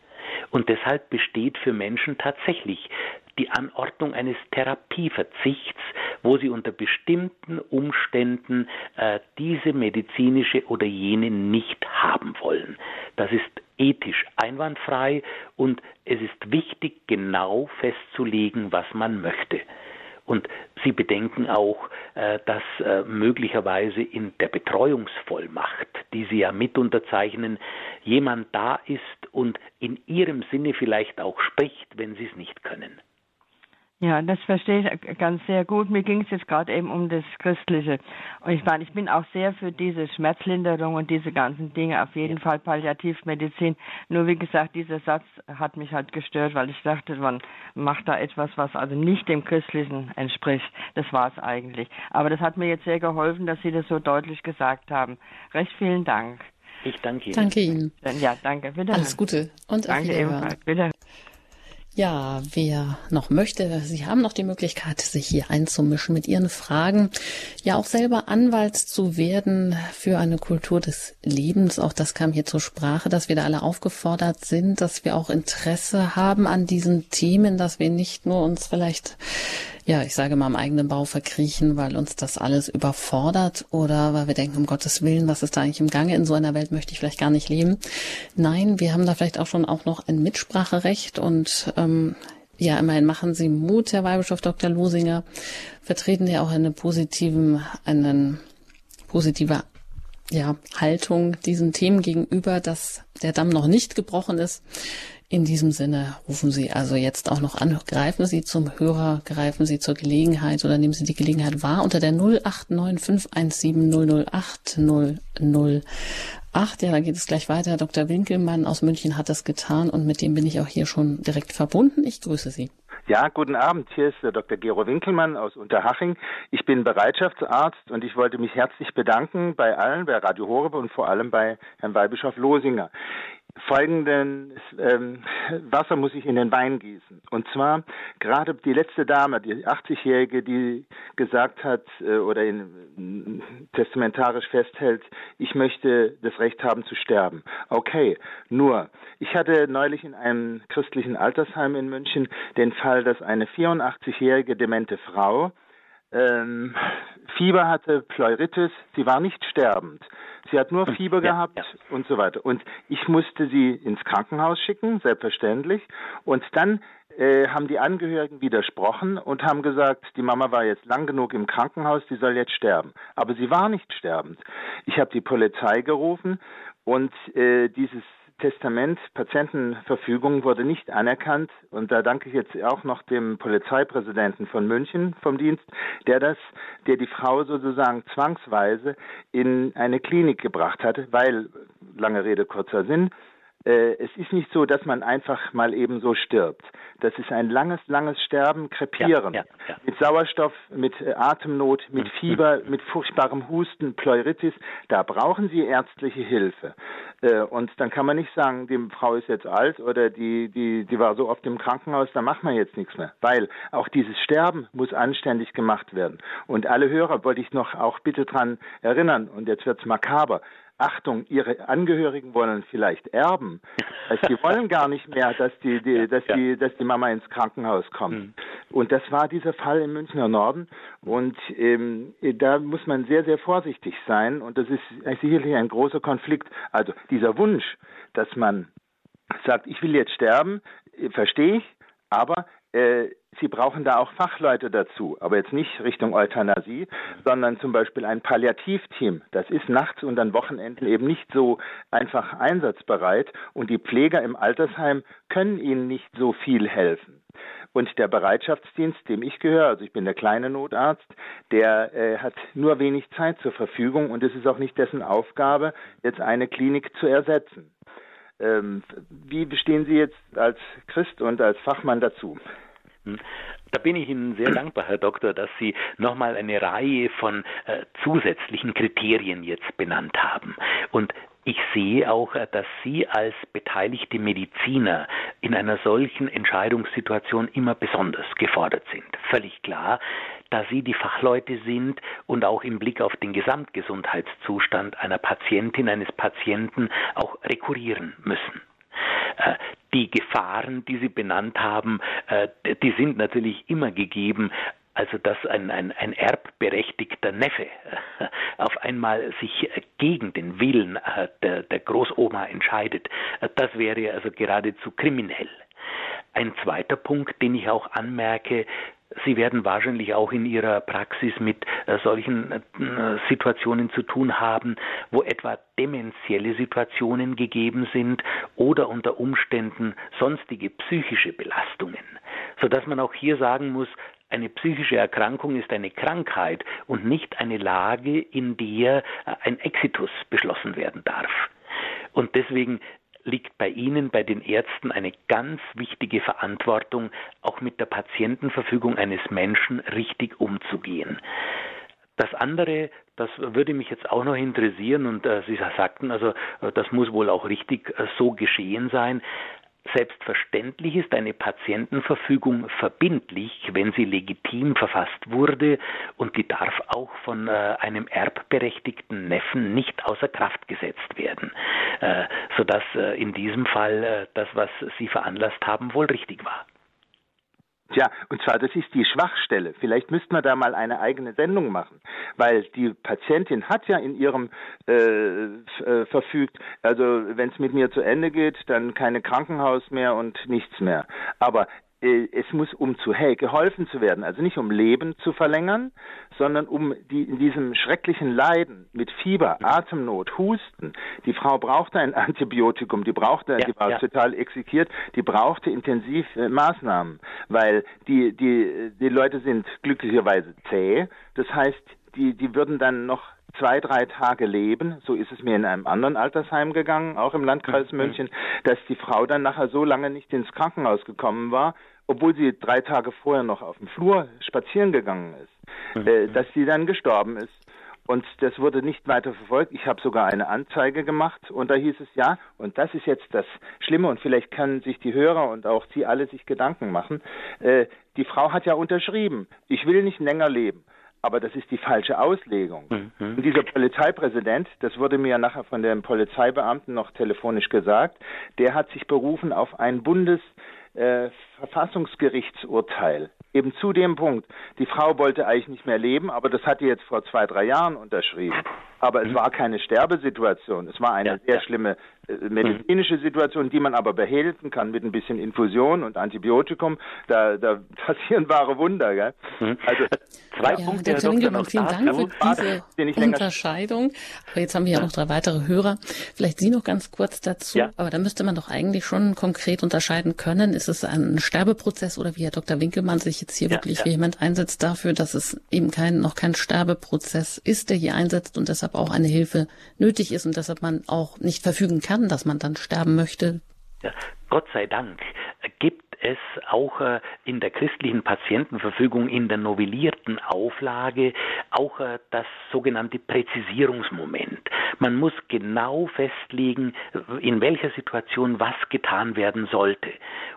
Und deshalb besteht für Menschen tatsächlich die Anordnung eines Therapieverzichts, wo sie unter bestimmten Umständen äh, diese medizinische oder jene nicht haben wollen. Das ist ethisch einwandfrei und es ist wichtig, genau festzulegen, was man möchte. Und Sie bedenken auch, äh, dass äh, möglicherweise in der Betreuungsvollmacht, die Sie ja mit unterzeichnen, jemand da ist und in Ihrem Sinne vielleicht auch spricht, wenn Sie es nicht können. Ja, das verstehe ich ganz sehr gut. Mir ging es jetzt gerade eben um das Christliche. Und ich meine, ich bin auch sehr für diese Schmerzlinderung und diese ganzen Dinge, auf jeden Fall Palliativmedizin. Nur wie gesagt, dieser Satz hat mich halt gestört, weil ich dachte, man macht da etwas, was also nicht dem Christlichen entspricht. Das war es eigentlich. Aber das hat mir jetzt sehr geholfen, dass Sie das so deutlich gesagt haben. Recht vielen Dank. Ich danke Ihnen. Danke Ihnen. Ja, danke. Bitte. Alles Gute und danke ebenfalls. Bitte. Ja, wer noch möchte, Sie haben noch die Möglichkeit, sich hier einzumischen mit Ihren Fragen. Ja, auch selber Anwalt zu werden für eine Kultur des Lebens. Auch das kam hier zur Sprache, dass wir da alle aufgefordert sind, dass wir auch Interesse haben an diesen Themen, dass wir nicht nur uns vielleicht ja, ich sage mal, im eigenen Bau verkriechen, weil uns das alles überfordert oder weil wir denken, um Gottes Willen, was ist da eigentlich im Gange? In so einer Welt möchte ich vielleicht gar nicht leben. Nein, wir haben da vielleicht auch schon auch noch ein Mitspracherecht und ähm, ja, immerhin machen Sie Mut, Herr Weihbischof Dr. Losinger, vertreten ja auch eine positiven, einen positive ja, Haltung diesen Themen gegenüber, dass der Damm noch nicht gebrochen ist. In diesem Sinne rufen Sie also jetzt auch noch an. Greifen Sie zum Hörer, greifen Sie zur Gelegenheit oder nehmen Sie die Gelegenheit wahr unter der 089517008008. Ja, da geht es gleich weiter. Dr. Winkelmann aus München hat das getan und mit dem bin ich auch hier schon direkt verbunden. Ich grüße Sie. Ja, guten Abend. Hier ist der Dr. Gero Winkelmann aus Unterhaching. Ich bin Bereitschaftsarzt und ich wollte mich herzlich bedanken bei allen, bei Radio Horebe und vor allem bei Herrn Weihbischof Losinger folgenden ähm, Wasser muss ich in den Wein gießen. Und zwar gerade die letzte Dame, die 80-Jährige, die gesagt hat äh, oder in, testamentarisch festhält, ich möchte das Recht haben zu sterben. Okay, nur, ich hatte neulich in einem christlichen Altersheim in München den Fall, dass eine 84-jährige demente Frau ähm, Fieber hatte, Pleuritis, sie war nicht sterbend. Sie hat nur hm, Fieber ja, gehabt ja. und so weiter. Und ich musste sie ins Krankenhaus schicken, selbstverständlich. Und dann äh, haben die Angehörigen widersprochen und haben gesagt, die Mama war jetzt lang genug im Krankenhaus, die soll jetzt sterben. Aber sie war nicht sterbend. Ich habe die Polizei gerufen und äh, dieses Testament, Patientenverfügung wurde nicht anerkannt. Und da danke ich jetzt auch noch dem Polizeipräsidenten von München vom Dienst, der das, der die Frau sozusagen zwangsweise in eine Klinik gebracht hatte, weil, lange Rede, kurzer Sinn, es ist nicht so, dass man einfach mal eben so stirbt. Das ist ein langes, langes Sterben, Krepieren. Ja, ja, ja. Mit Sauerstoff, mit äh, Atemnot, mit mhm. Fieber, mit furchtbarem Husten, Pleuritis. Da brauchen Sie ärztliche Hilfe. Äh, und dann kann man nicht sagen, die Frau ist jetzt alt oder die, die, die war so oft im Krankenhaus, da macht man jetzt nichts mehr. Weil auch dieses Sterben muss anständig gemacht werden. Und alle Hörer wollte ich noch auch bitte dran erinnern. Und jetzt wird's makaber. Achtung, ihre Angehörigen wollen vielleicht erben. Also die wollen gar nicht mehr, dass die, die dass die, dass die Mama ins Krankenhaus kommt. Mhm. Und das war dieser Fall im Münchner Norden. Und ähm, da muss man sehr, sehr vorsichtig sein. Und das ist sicherlich ein großer Konflikt. Also dieser Wunsch, dass man sagt, ich will jetzt sterben, verstehe ich. Aber äh, Sie brauchen da auch Fachleute dazu, aber jetzt nicht Richtung Euthanasie, sondern zum Beispiel ein Palliativteam. Das ist nachts und an Wochenenden eben nicht so einfach einsatzbereit und die Pfleger im Altersheim können ihnen nicht so viel helfen. Und der Bereitschaftsdienst, dem ich gehöre, also ich bin der kleine Notarzt, der äh, hat nur wenig Zeit zur Verfügung und es ist auch nicht dessen Aufgabe, jetzt eine Klinik zu ersetzen. Ähm, wie stehen Sie jetzt als Christ und als Fachmann dazu? Hm. Da bin ich Ihnen sehr dankbar, Herr Doktor, dass Sie nochmal eine Reihe von äh, zusätzlichen Kriterien jetzt benannt haben. Und ich sehe auch, äh, dass Sie als beteiligte Mediziner in einer solchen Entscheidungssituation immer besonders gefordert sind. Völlig klar, da Sie die Fachleute sind und auch im Blick auf den Gesamtgesundheitszustand einer Patientin, eines Patienten auch rekurrieren müssen. Äh, die Gefahren, die Sie benannt haben, äh, die sind natürlich immer gegeben. Also dass ein, ein, ein erbberechtigter Neffe äh, auf einmal sich gegen den Willen der, der Großoma entscheidet, das wäre also geradezu kriminell. Ein zweiter Punkt, den ich auch anmerke, Sie werden wahrscheinlich auch in Ihrer Praxis mit äh, solchen äh, Situationen zu tun haben, wo etwa dementielle Situationen gegeben sind oder unter Umständen sonstige psychische Belastungen, sodass man auch hier sagen muss, eine psychische Erkrankung ist eine Krankheit und nicht eine Lage, in der äh, ein Exitus beschlossen werden darf. Und deswegen liegt bei Ihnen, bei den Ärzten, eine ganz wichtige Verantwortung, auch mit der Patientenverfügung eines Menschen richtig umzugehen. Das andere, das würde mich jetzt auch noch interessieren und äh, Sie sagten, also äh, das muss wohl auch richtig äh, so geschehen sein. Selbstverständlich ist eine Patientenverfügung verbindlich, wenn sie legitim verfasst wurde und die darf auch von äh, einem erbberechtigten Neffen nicht außer Kraft gesetzt werden, äh, sodass äh, in diesem Fall äh, das, was Sie veranlasst haben, wohl richtig war. Ja, und zwar, das ist die Schwachstelle. Vielleicht müsste man da mal eine eigene Sendung machen, weil die Patientin hat ja in ihrem äh, äh, verfügt, also wenn es mit mir zu Ende geht, dann keine Krankenhaus mehr und nichts mehr. Aber es muss um zu hey, geholfen zu werden, also nicht um Leben zu verlängern, sondern um die in diesem schrecklichen Leiden mit Fieber, Atemnot, Husten. Die Frau brauchte ein Antibiotikum, die brauchte, ja, die war ja. total exekiert, die brauchte intensiv äh, Maßnahmen, weil die die die Leute sind glücklicherweise zäh. Das heißt, die die würden dann noch zwei, drei Tage leben, so ist es mir in einem anderen Altersheim gegangen, auch im Landkreis. München, dass die Frau dann nachher so lange nicht ins Krankenhaus gekommen war, obwohl sie drei Tage vorher noch auf dem Flur spazieren gegangen ist, äh, dass sie dann gestorben ist. Und das wurde nicht weiter verfolgt. Ich habe sogar eine Anzeige gemacht und da hieß es ja, und das ist jetzt das Schlimme und vielleicht können sich die Hörer und auch Sie alle sich Gedanken machen. Äh, die Frau hat ja unterschrieben, ich will nicht länger leben. Aber das ist die falsche Auslegung. Mhm. Und dieser Polizeipräsident, das wurde mir nachher von dem Polizeibeamten noch telefonisch gesagt, der hat sich berufen auf ein Bundesverfassungsgerichtsurteil. Äh, Eben zu dem Punkt. Die Frau wollte eigentlich nicht mehr leben, aber das hat die jetzt vor zwei, drei Jahren unterschrieben. Aber es mhm. war keine Sterbesituation. Es war eine ja, sehr ja. schlimme medizinische Situationen, die man aber behelfen kann mit ein bisschen Infusion und Antibiotikum. Da, da passieren wahre Wunder. Gell? Mhm. Also zwei ja, Punkte. Dr. Winkelmann, vielen Dank für diese Unterscheidung. Aber jetzt haben wir ja noch drei weitere Hörer. Vielleicht Sie noch ganz kurz dazu. Ja. Aber da müsste man doch eigentlich schon konkret unterscheiden können. Ist es ein Sterbeprozess oder wie Herr Dr. Winkelmann sich jetzt hier ja, wirklich ja. vehement einsetzt dafür, dass es eben kein, noch kein Sterbeprozess ist, der hier einsetzt und deshalb auch eine Hilfe nötig ist und deshalb man auch nicht verfügen kann, dass man dann sterben möchte? Ja, Gott sei Dank gibt es auch äh, in der christlichen Patientenverfügung in der novellierten Auflage auch äh, das sogenannte Präzisierungsmoment. Man muss genau festlegen, in welcher Situation was getan werden sollte.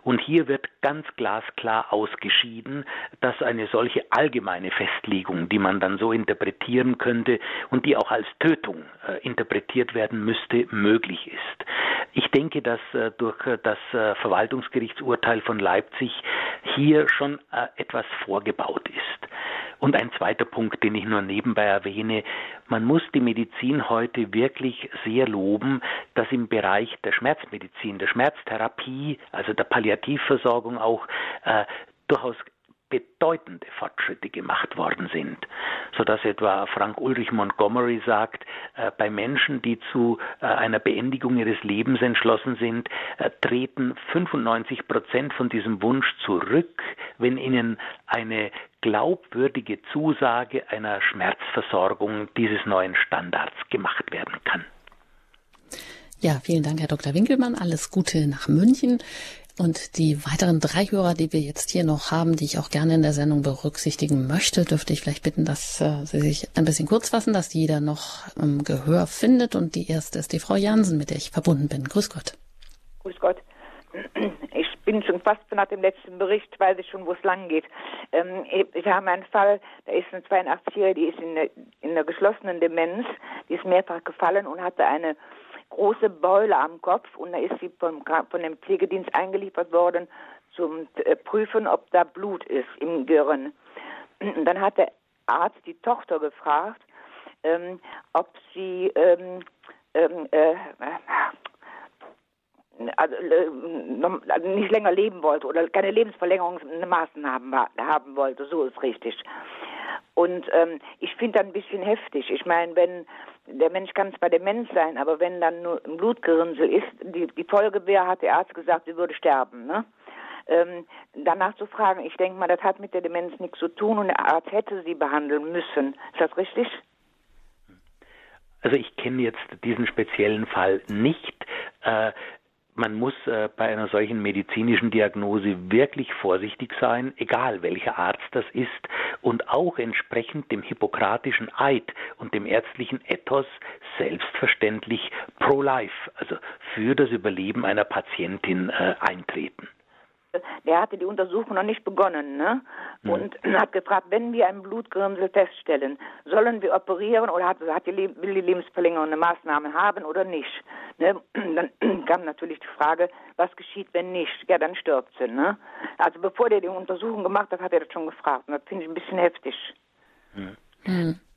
Und hier wird ganz glasklar ausgeschieden, dass eine solche allgemeine Festlegung, die man dann so interpretieren könnte und die auch als Tötung äh, interpretiert werden müsste, möglich ist. Ich denke, dass durch das Verwaltungsgerichtsurteil von Leipzig hier schon äh, etwas vorgebaut ist. Und ein zweiter Punkt, den ich nur nebenbei erwähne, man muss die Medizin heute wirklich sehr loben, dass im Bereich der Schmerzmedizin, der Schmerztherapie, also der Palliativversorgung auch äh, durchaus bedeutende Fortschritte gemacht worden sind, so dass etwa Frank Ulrich Montgomery sagt, äh, bei Menschen, die zu äh, einer Beendigung ihres Lebens entschlossen sind, äh, treten 95 Prozent von diesem Wunsch zurück, wenn ihnen eine glaubwürdige Zusage einer Schmerzversorgung dieses neuen Standards gemacht werden kann. Ja, vielen Dank, Herr Dr. Winkelmann. Alles Gute nach München. Und die weiteren drei Hörer, die wir jetzt hier noch haben, die ich auch gerne in der Sendung berücksichtigen möchte, dürfte ich vielleicht bitten, dass äh, Sie sich ein bisschen kurz fassen, dass jeder noch ähm, Gehör findet. Und die erste ist die Frau Jansen, mit der ich verbunden bin. Grüß Gott. Grüß Gott. Ich bin schon fast nach dem letzten Bericht, weiß ich schon, wo es lang geht. Ähm, wir haben einen Fall, da ist eine 82-Jährige, die ist in, eine, in einer geschlossenen Demenz, die ist mehrfach gefallen und hatte eine große Beule am Kopf und da ist sie vom, von dem Pflegedienst eingeliefert worden zum äh, Prüfen, ob da Blut ist im Gehirn. Und dann hat der Arzt die Tochter gefragt, ähm, ob sie ähm, ähm, äh, also, äh, nicht länger leben wollte oder keine Lebensverlängerungsmaßnahmen haben wollte, so ist richtig. Und ähm, ich finde das ein bisschen heftig. Ich meine, wenn der Mensch kann zwar Demenz sein, aber wenn dann nur ein Blutgerinnsel ist, die, die Folge wäre, hat der Arzt gesagt, sie würde sterben. Ne? Ähm, danach zu fragen, ich denke mal, das hat mit der Demenz nichts zu tun und der Arzt hätte sie behandeln müssen. Ist das richtig? Also ich kenne jetzt diesen speziellen Fall nicht. Äh, man muss äh, bei einer solchen medizinischen Diagnose wirklich vorsichtig sein, egal welcher Arzt das ist, und auch entsprechend dem hippokratischen Eid und dem ärztlichen Ethos selbstverständlich pro-life, also für das Überleben einer Patientin äh, eintreten der hatte die Untersuchung noch nicht begonnen, ne? Hm. Und mhm. hat gefragt, wenn wir ein Blutgrinsel feststellen, sollen wir operieren oder hat, hat die, will die Lebensverlängerung eine Maßnahme haben oder nicht? Ne? Dann kam natürlich die Frage, was geschieht, wenn nicht? Ja, dann stirbt sie, ne? Also bevor der die Untersuchung gemacht hat, hat er das schon gefragt. Und das finde ich ein bisschen heftig. Mhm.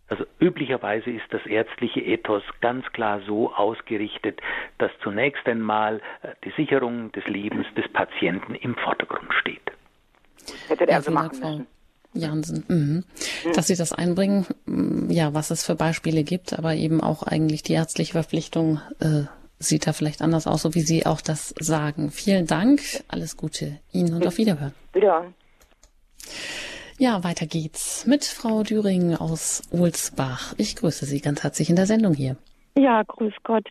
Also üblicherweise ist das ärztliche Ethos ganz klar so ausgerichtet, dass zunächst einmal äh, die Sicherung des Lebens des Patienten im Vordergrund steht. Hätte der also machen müssen. Jansen, mhm. mhm. dass Sie das einbringen, mm, ja, was es für Beispiele gibt, aber eben auch eigentlich die ärztliche Verpflichtung äh, sieht da vielleicht anders aus, so wie Sie auch das sagen. Vielen Dank, alles Gute Ihnen und auf Wiederhören. Wiederhören. Ja, weiter geht's mit Frau Düring aus Ohlsbach. Ich grüße Sie ganz herzlich in der Sendung hier. Ja, grüß Gott.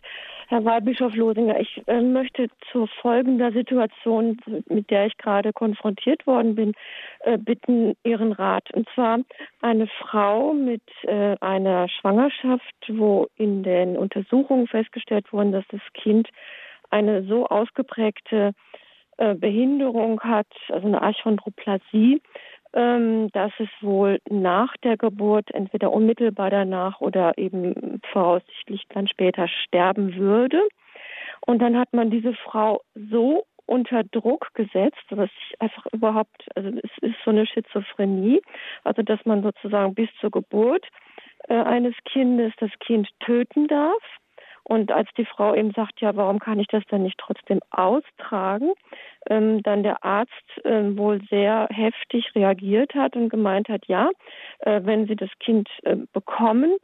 Herr Wahlbischof Losinger, ich äh, möchte zu folgender Situation, mit der ich gerade konfrontiert worden bin, äh, bitten Ihren Rat. Und zwar eine Frau mit äh, einer Schwangerschaft, wo in den Untersuchungen festgestellt wurde, dass das Kind eine so ausgeprägte äh, Behinderung hat, also eine Achondroplasie, dass es wohl nach der Geburt, entweder unmittelbar danach oder eben voraussichtlich dann später sterben würde. Und dann hat man diese Frau so unter Druck gesetzt, dass ich einfach überhaupt, also es ist so eine Schizophrenie, also dass man sozusagen bis zur Geburt äh, eines Kindes das Kind töten darf Und als die Frau eben sagt, ja, warum kann ich das denn nicht trotzdem austragen, ähm, dann der Arzt äh, wohl sehr heftig reagiert hat und gemeint hat, ja, äh, wenn Sie das Kind äh, bekommen,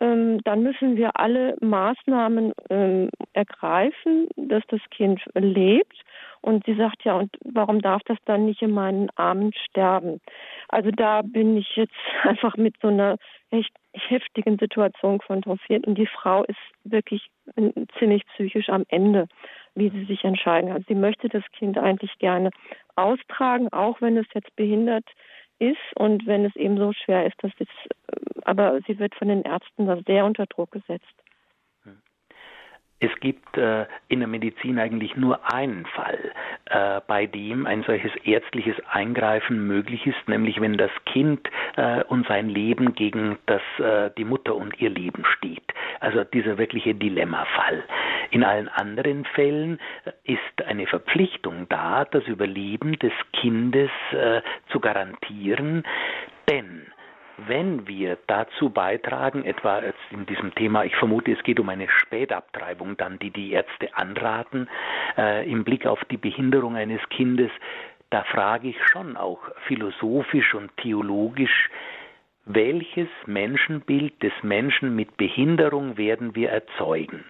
ähm, dann müssen wir alle Maßnahmen ähm, ergreifen, dass das Kind lebt. Und sie sagt ja, und warum darf das dann nicht in meinen Armen sterben? Also da bin ich jetzt einfach mit so einer echt heftigen Situation konfrontiert und die Frau ist wirklich ziemlich psychisch am Ende, wie sie sich entscheiden kann. Sie möchte das Kind eigentlich gerne austragen, auch wenn es jetzt behindert ist und wenn es eben so schwer ist, dass es, aber sie wird von den Ärzten da sehr unter Druck gesetzt. Es gibt äh, in der Medizin eigentlich nur einen Fall, äh, bei dem ein solches ärztliches Eingreifen möglich ist, nämlich wenn das Kind äh, und sein Leben gegen das, äh, die Mutter und ihr Leben steht. Also dieser wirkliche Dilemmafall. In allen anderen Fällen äh, ist eine Verpflichtung da, das Überleben des Kindes äh, zu garantieren, denn wenn wir dazu beitragen, etwa in diesem Thema, ich vermute, es geht um eine Spätabtreibung, dann die die Ärzte anraten, äh, im Blick auf die Behinderung eines Kindes, da frage ich schon auch philosophisch und theologisch, welches Menschenbild des Menschen mit Behinderung werden wir erzeugen?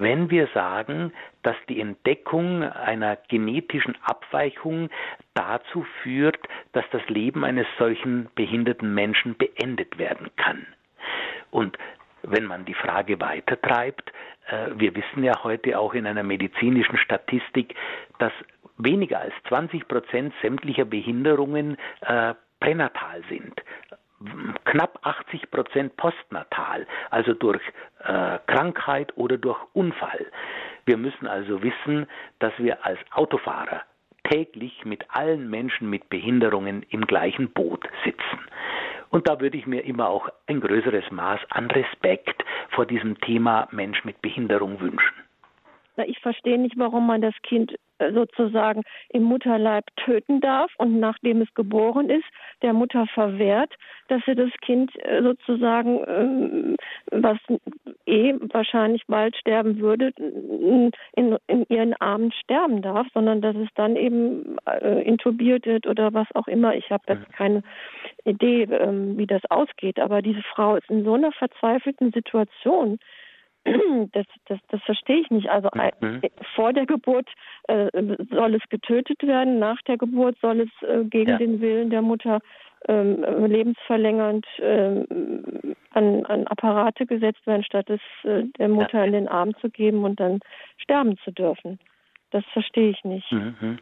Wenn wir sagen, dass die Entdeckung einer genetischen Abweichung dazu führt, dass das Leben eines solchen behinderten Menschen beendet werden kann. Und wenn man die Frage weitertreibt, äh, wir wissen ja heute auch in einer medizinischen Statistik, dass weniger als 20 Prozent sämtlicher Behinderungen äh, pränatal sind knapp 80 Prozent postnatal, also durch äh, Krankheit oder durch Unfall. Wir müssen also wissen, dass wir als Autofahrer täglich mit allen Menschen mit Behinderungen im gleichen Boot sitzen. Und da würde ich mir immer auch ein größeres Maß an Respekt vor diesem Thema Mensch mit Behinderung wünschen. Ich verstehe nicht, warum man das Kind äh, sozusagen im Mutterleib töten darf und nachdem es geboren ist, der Mutter verwehrt, dass sie das Kind äh, sozusagen, ähm, was eh wahrscheinlich bald sterben würde, in, in ihren Armen sterben darf, sondern dass es dann eben äh, intubiert wird oder was auch immer. Ich habe jetzt keine Idee, ähm, wie das ausgeht, aber diese Frau ist in so einer verzweifelten Situation, das, das, das verstehe ich nicht. Also mhm. vor der Geburt äh, soll es getötet werden, nach der Geburt soll es äh, gegen ja. den Willen der Mutter ähm, lebensverlängernd äh, an, an Apparate gesetzt werden, statt es äh, der Mutter ja. in den Arm zu geben und dann sterben zu dürfen. Das verstehe ich nicht. Mhm.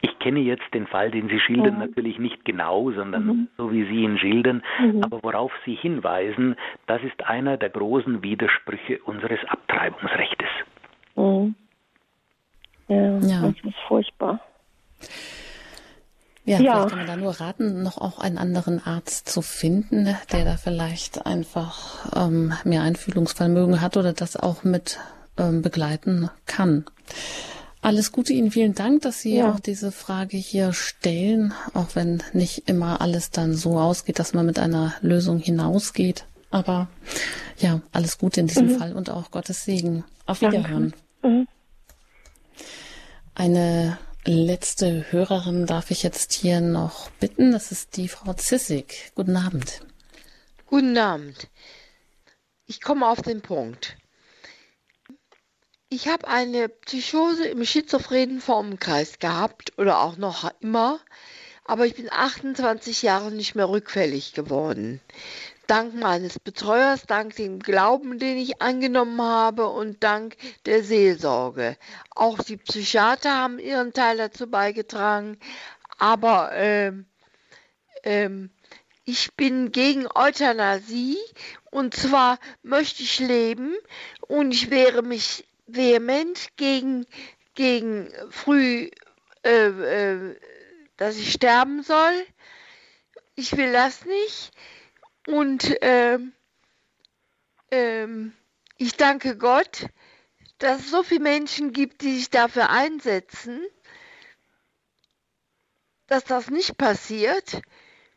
Ich kenne jetzt den Fall, den Sie schildern, mhm. natürlich nicht genau, sondern mhm. so wie Sie ihn schildern. Mhm. Aber worauf Sie hinweisen, das ist einer der großen Widersprüche unseres Abtreibungsrechtes. Mhm. Ja, ja, das ist furchtbar. Ja, ja, vielleicht kann man da nur raten, noch auch einen anderen Arzt zu finden, der da vielleicht einfach ähm, mehr Einfühlungsvermögen hat oder das auch mit ähm, begleiten kann. Alles Gute Ihnen, vielen Dank, dass Sie ja. auch diese Frage hier stellen, auch wenn nicht immer alles dann so ausgeht, dass man mit einer Lösung hinausgeht. Aber ja, alles Gute in diesem mhm. Fall und auch Gottes Segen. Auf Wiederhören. Mhm. Eine letzte Hörerin darf ich jetzt hier noch bitten. Das ist die Frau Zissig. Guten Abend. Guten Abend. Ich komme auf den Punkt. Ich habe eine Psychose im schizophrenen Formenkreis gehabt oder auch noch immer, aber ich bin 28 Jahre nicht mehr rückfällig geworden. Dank meines Betreuers, dank dem Glauben, den ich angenommen habe und dank der Seelsorge. Auch die Psychiater haben ihren Teil dazu beigetragen, aber ähm, ähm, ich bin gegen Euthanasie und zwar möchte ich leben und ich wehre mich vehement gegen, gegen früh, äh, äh, dass ich sterben soll. Ich will das nicht. Und äh, ich danke Gott, dass es so viele Menschen gibt, die sich dafür einsetzen, dass das nicht passiert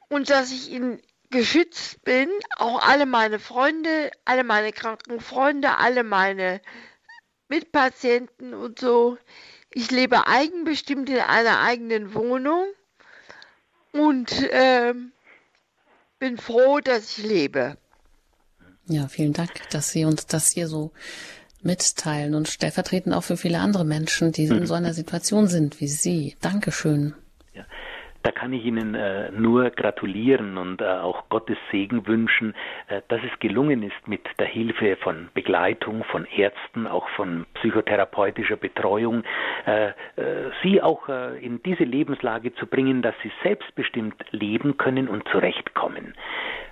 und dass ich in geschützt bin, auch alle meine Freunde, alle meine kranken Freunde, alle meine Mitpatienten und so. Ich lebe eigenbestimmt in einer eigenen Wohnung und äh, bin froh, dass ich lebe. Ja, vielen Dank, dass Sie uns das hier so mitteilen und stellvertretend auch für viele andere Menschen, die in so einer Situation sind wie Sie. Dankeschön. Da kann ich Ihnen äh, nur gratulieren und äh, auch Gottes Segen wünschen, äh, dass es gelungen ist, mit der Hilfe von Begleitung, von Ärzten, auch von psychotherapeutischer Betreuung, äh, äh, Sie auch äh, in diese Lebenslage zu bringen, dass Sie selbstbestimmt leben können und zurechtkommen.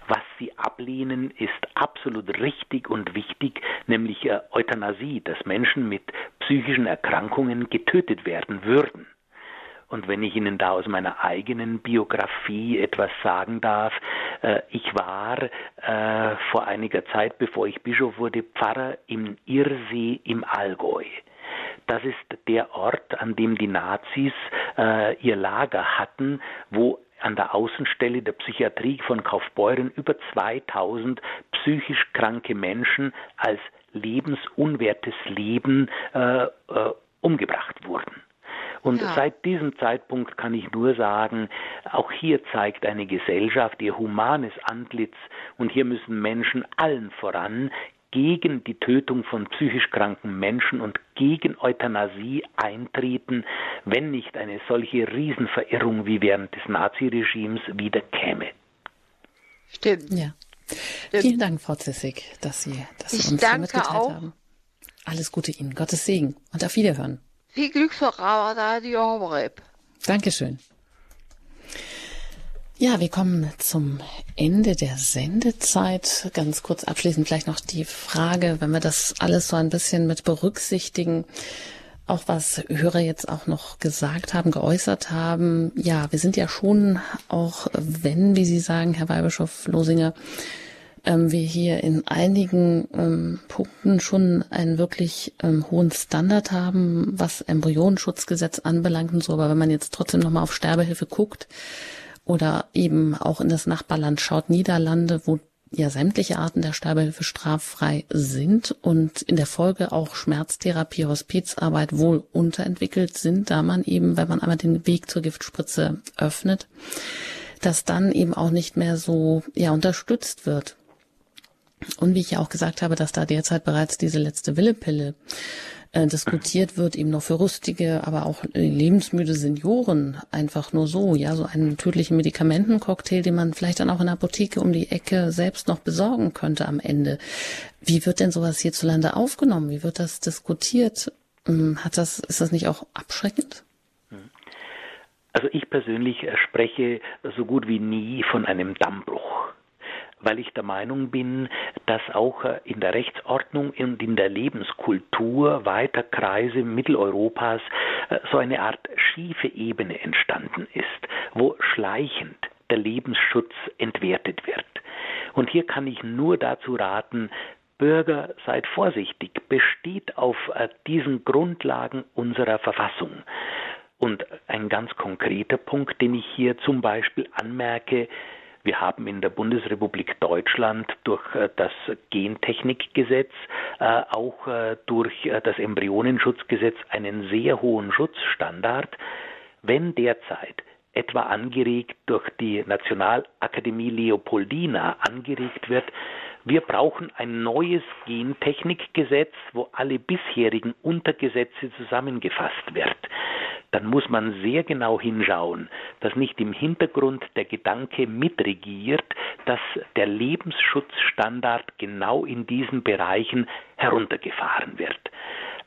Was sie ablehnen, ist absolut richtig und wichtig, nämlich Euthanasie, dass Menschen mit psychischen Erkrankungen getötet werden würden. Und wenn ich Ihnen da aus meiner eigenen Biografie etwas sagen darf, äh, ich war äh, vor einiger Zeit, bevor ich Bischof wurde, Pfarrer im Irsee im Allgäu. Das ist der Ort, an dem die Nazis äh, ihr Lager hatten, wo an der Außenstelle der Psychiatrie von Kaufbeuren über 2000 psychisch kranke Menschen als lebensunwertes Leben äh, äh, umgebracht wurden. Und ja. seit diesem Zeitpunkt kann ich nur sagen, auch hier zeigt eine Gesellschaft ihr humanes Antlitz und hier müssen Menschen allen voran gegen die Tötung von psychisch kranken Menschen und gegen Euthanasie eintreten, wenn nicht eine solche Riesenverirrung wie während des Naziregimes wieder käme. Stimmt. Ja. Stimmt. Vielen Dank, Frau Zissig, dass Sie das ich uns danke mitgeteilt auch. haben. Alles Gute Ihnen, Gottes Segen und auf Wiederhören. Viel Glück für Radio Horeb. Dankeschön. Ja, wir kommen zum Ende der Sendezeit. Ganz kurz abschließend vielleicht noch die Frage, wenn wir das alles so ein bisschen mit berücksichtigen, auch was Hörer jetzt auch noch gesagt haben, geäußert haben. Ja, wir sind ja schon auch, wenn, wie Sie sagen, Herr Weihbischof Losinger, ähm, wir hier in einigen ähm, Punkten schon einen wirklich ähm, hohen Standard haben, was Embryonenschutzgesetz anbelangt und so. Aber wenn man jetzt trotzdem nochmal auf Sterbehilfe guckt, oder eben auch in das Nachbarland schaut, Niederlande, wo ja sämtliche Arten der Sterbehilfe straffrei sind und in der Folge auch Schmerztherapie, Hospizarbeit wohl unterentwickelt sind, da man eben, wenn man einmal den Weg zur Giftspritze öffnet, dass dann eben auch nicht mehr so ja unterstützt wird. Und wie ich ja auch gesagt habe, dass da derzeit bereits diese letzte Willepille äh, diskutiert wird, eben noch für rüstige, aber auch lebensmüde Senioren einfach nur so, ja, so einen tödlichen Medikamentencocktail, den man vielleicht dann auch in der Apotheke um die Ecke selbst noch besorgen könnte am Ende. Wie wird denn sowas hierzulande aufgenommen? Wie wird das diskutiert? Ähm, hat das, ist das nicht auch abschreckend? Also ich persönlich spreche so gut wie nie von einem Dammbruch weil ich der Meinung bin, dass auch äh, in der Rechtsordnung und in der Lebenskultur weiter Kreise Mitteleuropas äh, so eine Art schiefe Ebene entstanden ist, wo schleichend der Lebensschutz entwertet wird. Und hier kann ich nur dazu raten, Bürger, seid vorsichtig, besteht auf äh, diesen Grundlagen unserer Verfassung. Und ein ganz konkreter Punkt, den ich hier zum Beispiel anmerke, wir haben in der Bundesrepublik Deutschland durch äh, das Gentechnikgesetz, äh, auch äh, durch das Embryonenschutzgesetz einen sehr hohen Schutzstandard. Wenn derzeit etwa angeregt durch die Nationalakademie Leopoldina angeregt wird, wir brauchen ein neues Gentechnikgesetz, wo alle bisherigen Untergesetze zusammengefasst wird dann muss man sehr genau hinschauen, dass nicht im Hintergrund der Gedanke mitregiert, dass der Lebensschutzstandard genau in diesen Bereichen heruntergefahren wird.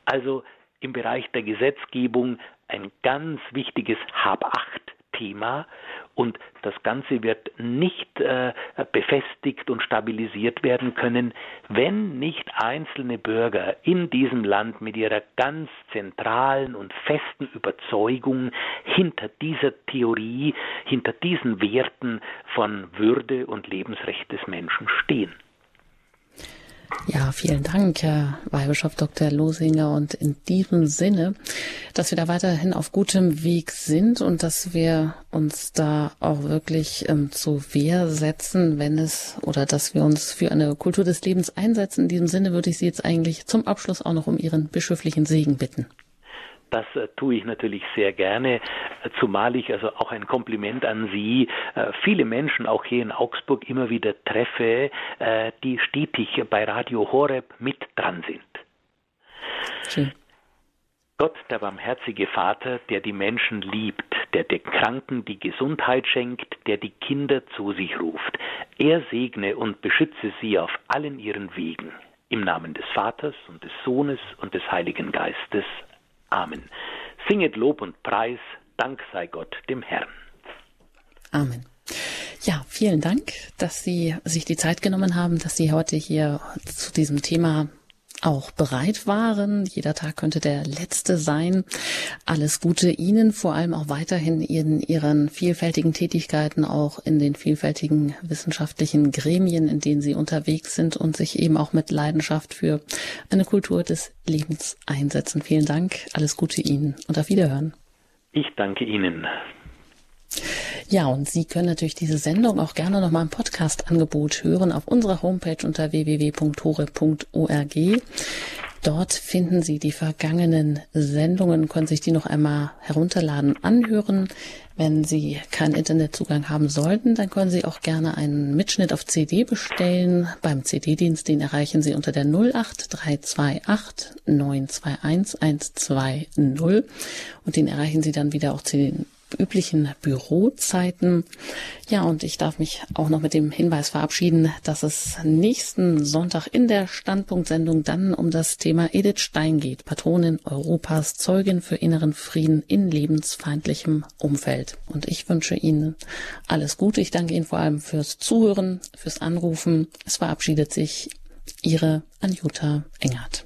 Also im Bereich der Gesetzgebung ein ganz wichtiges Hab-Acht-Thema und das Ganze wird nicht äh, befestigt und stabilisiert werden können, wenn nicht einzelne Bürger in diesem Land mit ihrer ganz zentralen und festen Überzeugung hinter dieser Theorie, hinter diesen Werten von Würde und Lebensrecht des Menschen stehen. Ja, vielen Dank, Herr Weihbischof Dr. Losinger. Und in diesem Sinne, dass wir da weiterhin auf gutem Weg sind und dass wir uns da auch wirklich ähm, zu Wehr setzen, wenn es oder dass wir uns für eine Kultur des Lebens einsetzen. In diesem Sinne würde ich Sie jetzt eigentlich zum Abschluss auch noch um Ihren bischöflichen Segen bitten. Das äh, tue ich natürlich sehr gerne, äh, zumal ich also auch ein Kompliment an Sie, äh, viele Menschen auch hier in Augsburg immer wieder treffe, die stetig bei Radio Horeb mit dran sind. Schön. Gott, der barmherzige Vater, der die Menschen liebt, der den Kranken die Gesundheit schenkt, der die Kinder zu sich ruft, er segne und beschütze sie auf allen ihren Wegen. Im Namen des Vaters und des Sohnes und des Heiligen Geistes. Amen. Singet Lob und Preis, Dank sei Gott dem Herrn. Amen. Ja, vielen Dank, dass Sie sich die Zeit genommen haben, dass Sie heute hier zu diesem Thema auch bereit waren. Jeder Tag könnte der letzte sein. Alles Gute Ihnen, vor allem auch weiterhin in Ihren vielfältigen Tätigkeiten, auch in den vielfältigen wissenschaftlichen Gremien, in denen Sie unterwegs sind und sich eben auch mit Leidenschaft für eine Kultur des Lebens einsetzen. Vielen Dank. Alles Gute Ihnen und auf Wiederhören. Ich danke Ihnen. Ja, und Sie können natürlich diese Sendung auch gerne nochmal im Podcast-Angebot hören auf unserer Homepage unter www.hore.org. Dort finden Sie die vergangenen Sendungen, können sich die noch einmal herunterladen, anhören. Wenn Sie keinen Internetzugang haben sollten, dann können Sie auch gerne einen Mitschnitt auf CD bestellen. Beim CD-Dienst, den erreichen Sie unter der 08328 921 120 und den erreichen Sie dann wieder auch zu den üblichen Bürozeiten. Ja, und ich darf mich auch noch mit dem Hinweis verabschieden, dass es nächsten Sonntag in der Standpunktsendung dann um das Thema Edith Stein geht, Patronin Europas, Zeugin für inneren Frieden in lebensfeindlichem Umfeld. Und ich wünsche Ihnen alles Gute. Ich danke Ihnen vor allem fürs Zuhören, fürs Anrufen. Es verabschiedet sich Ihre Anjuta Engert.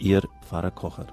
Ihr Pfarrer Kocher.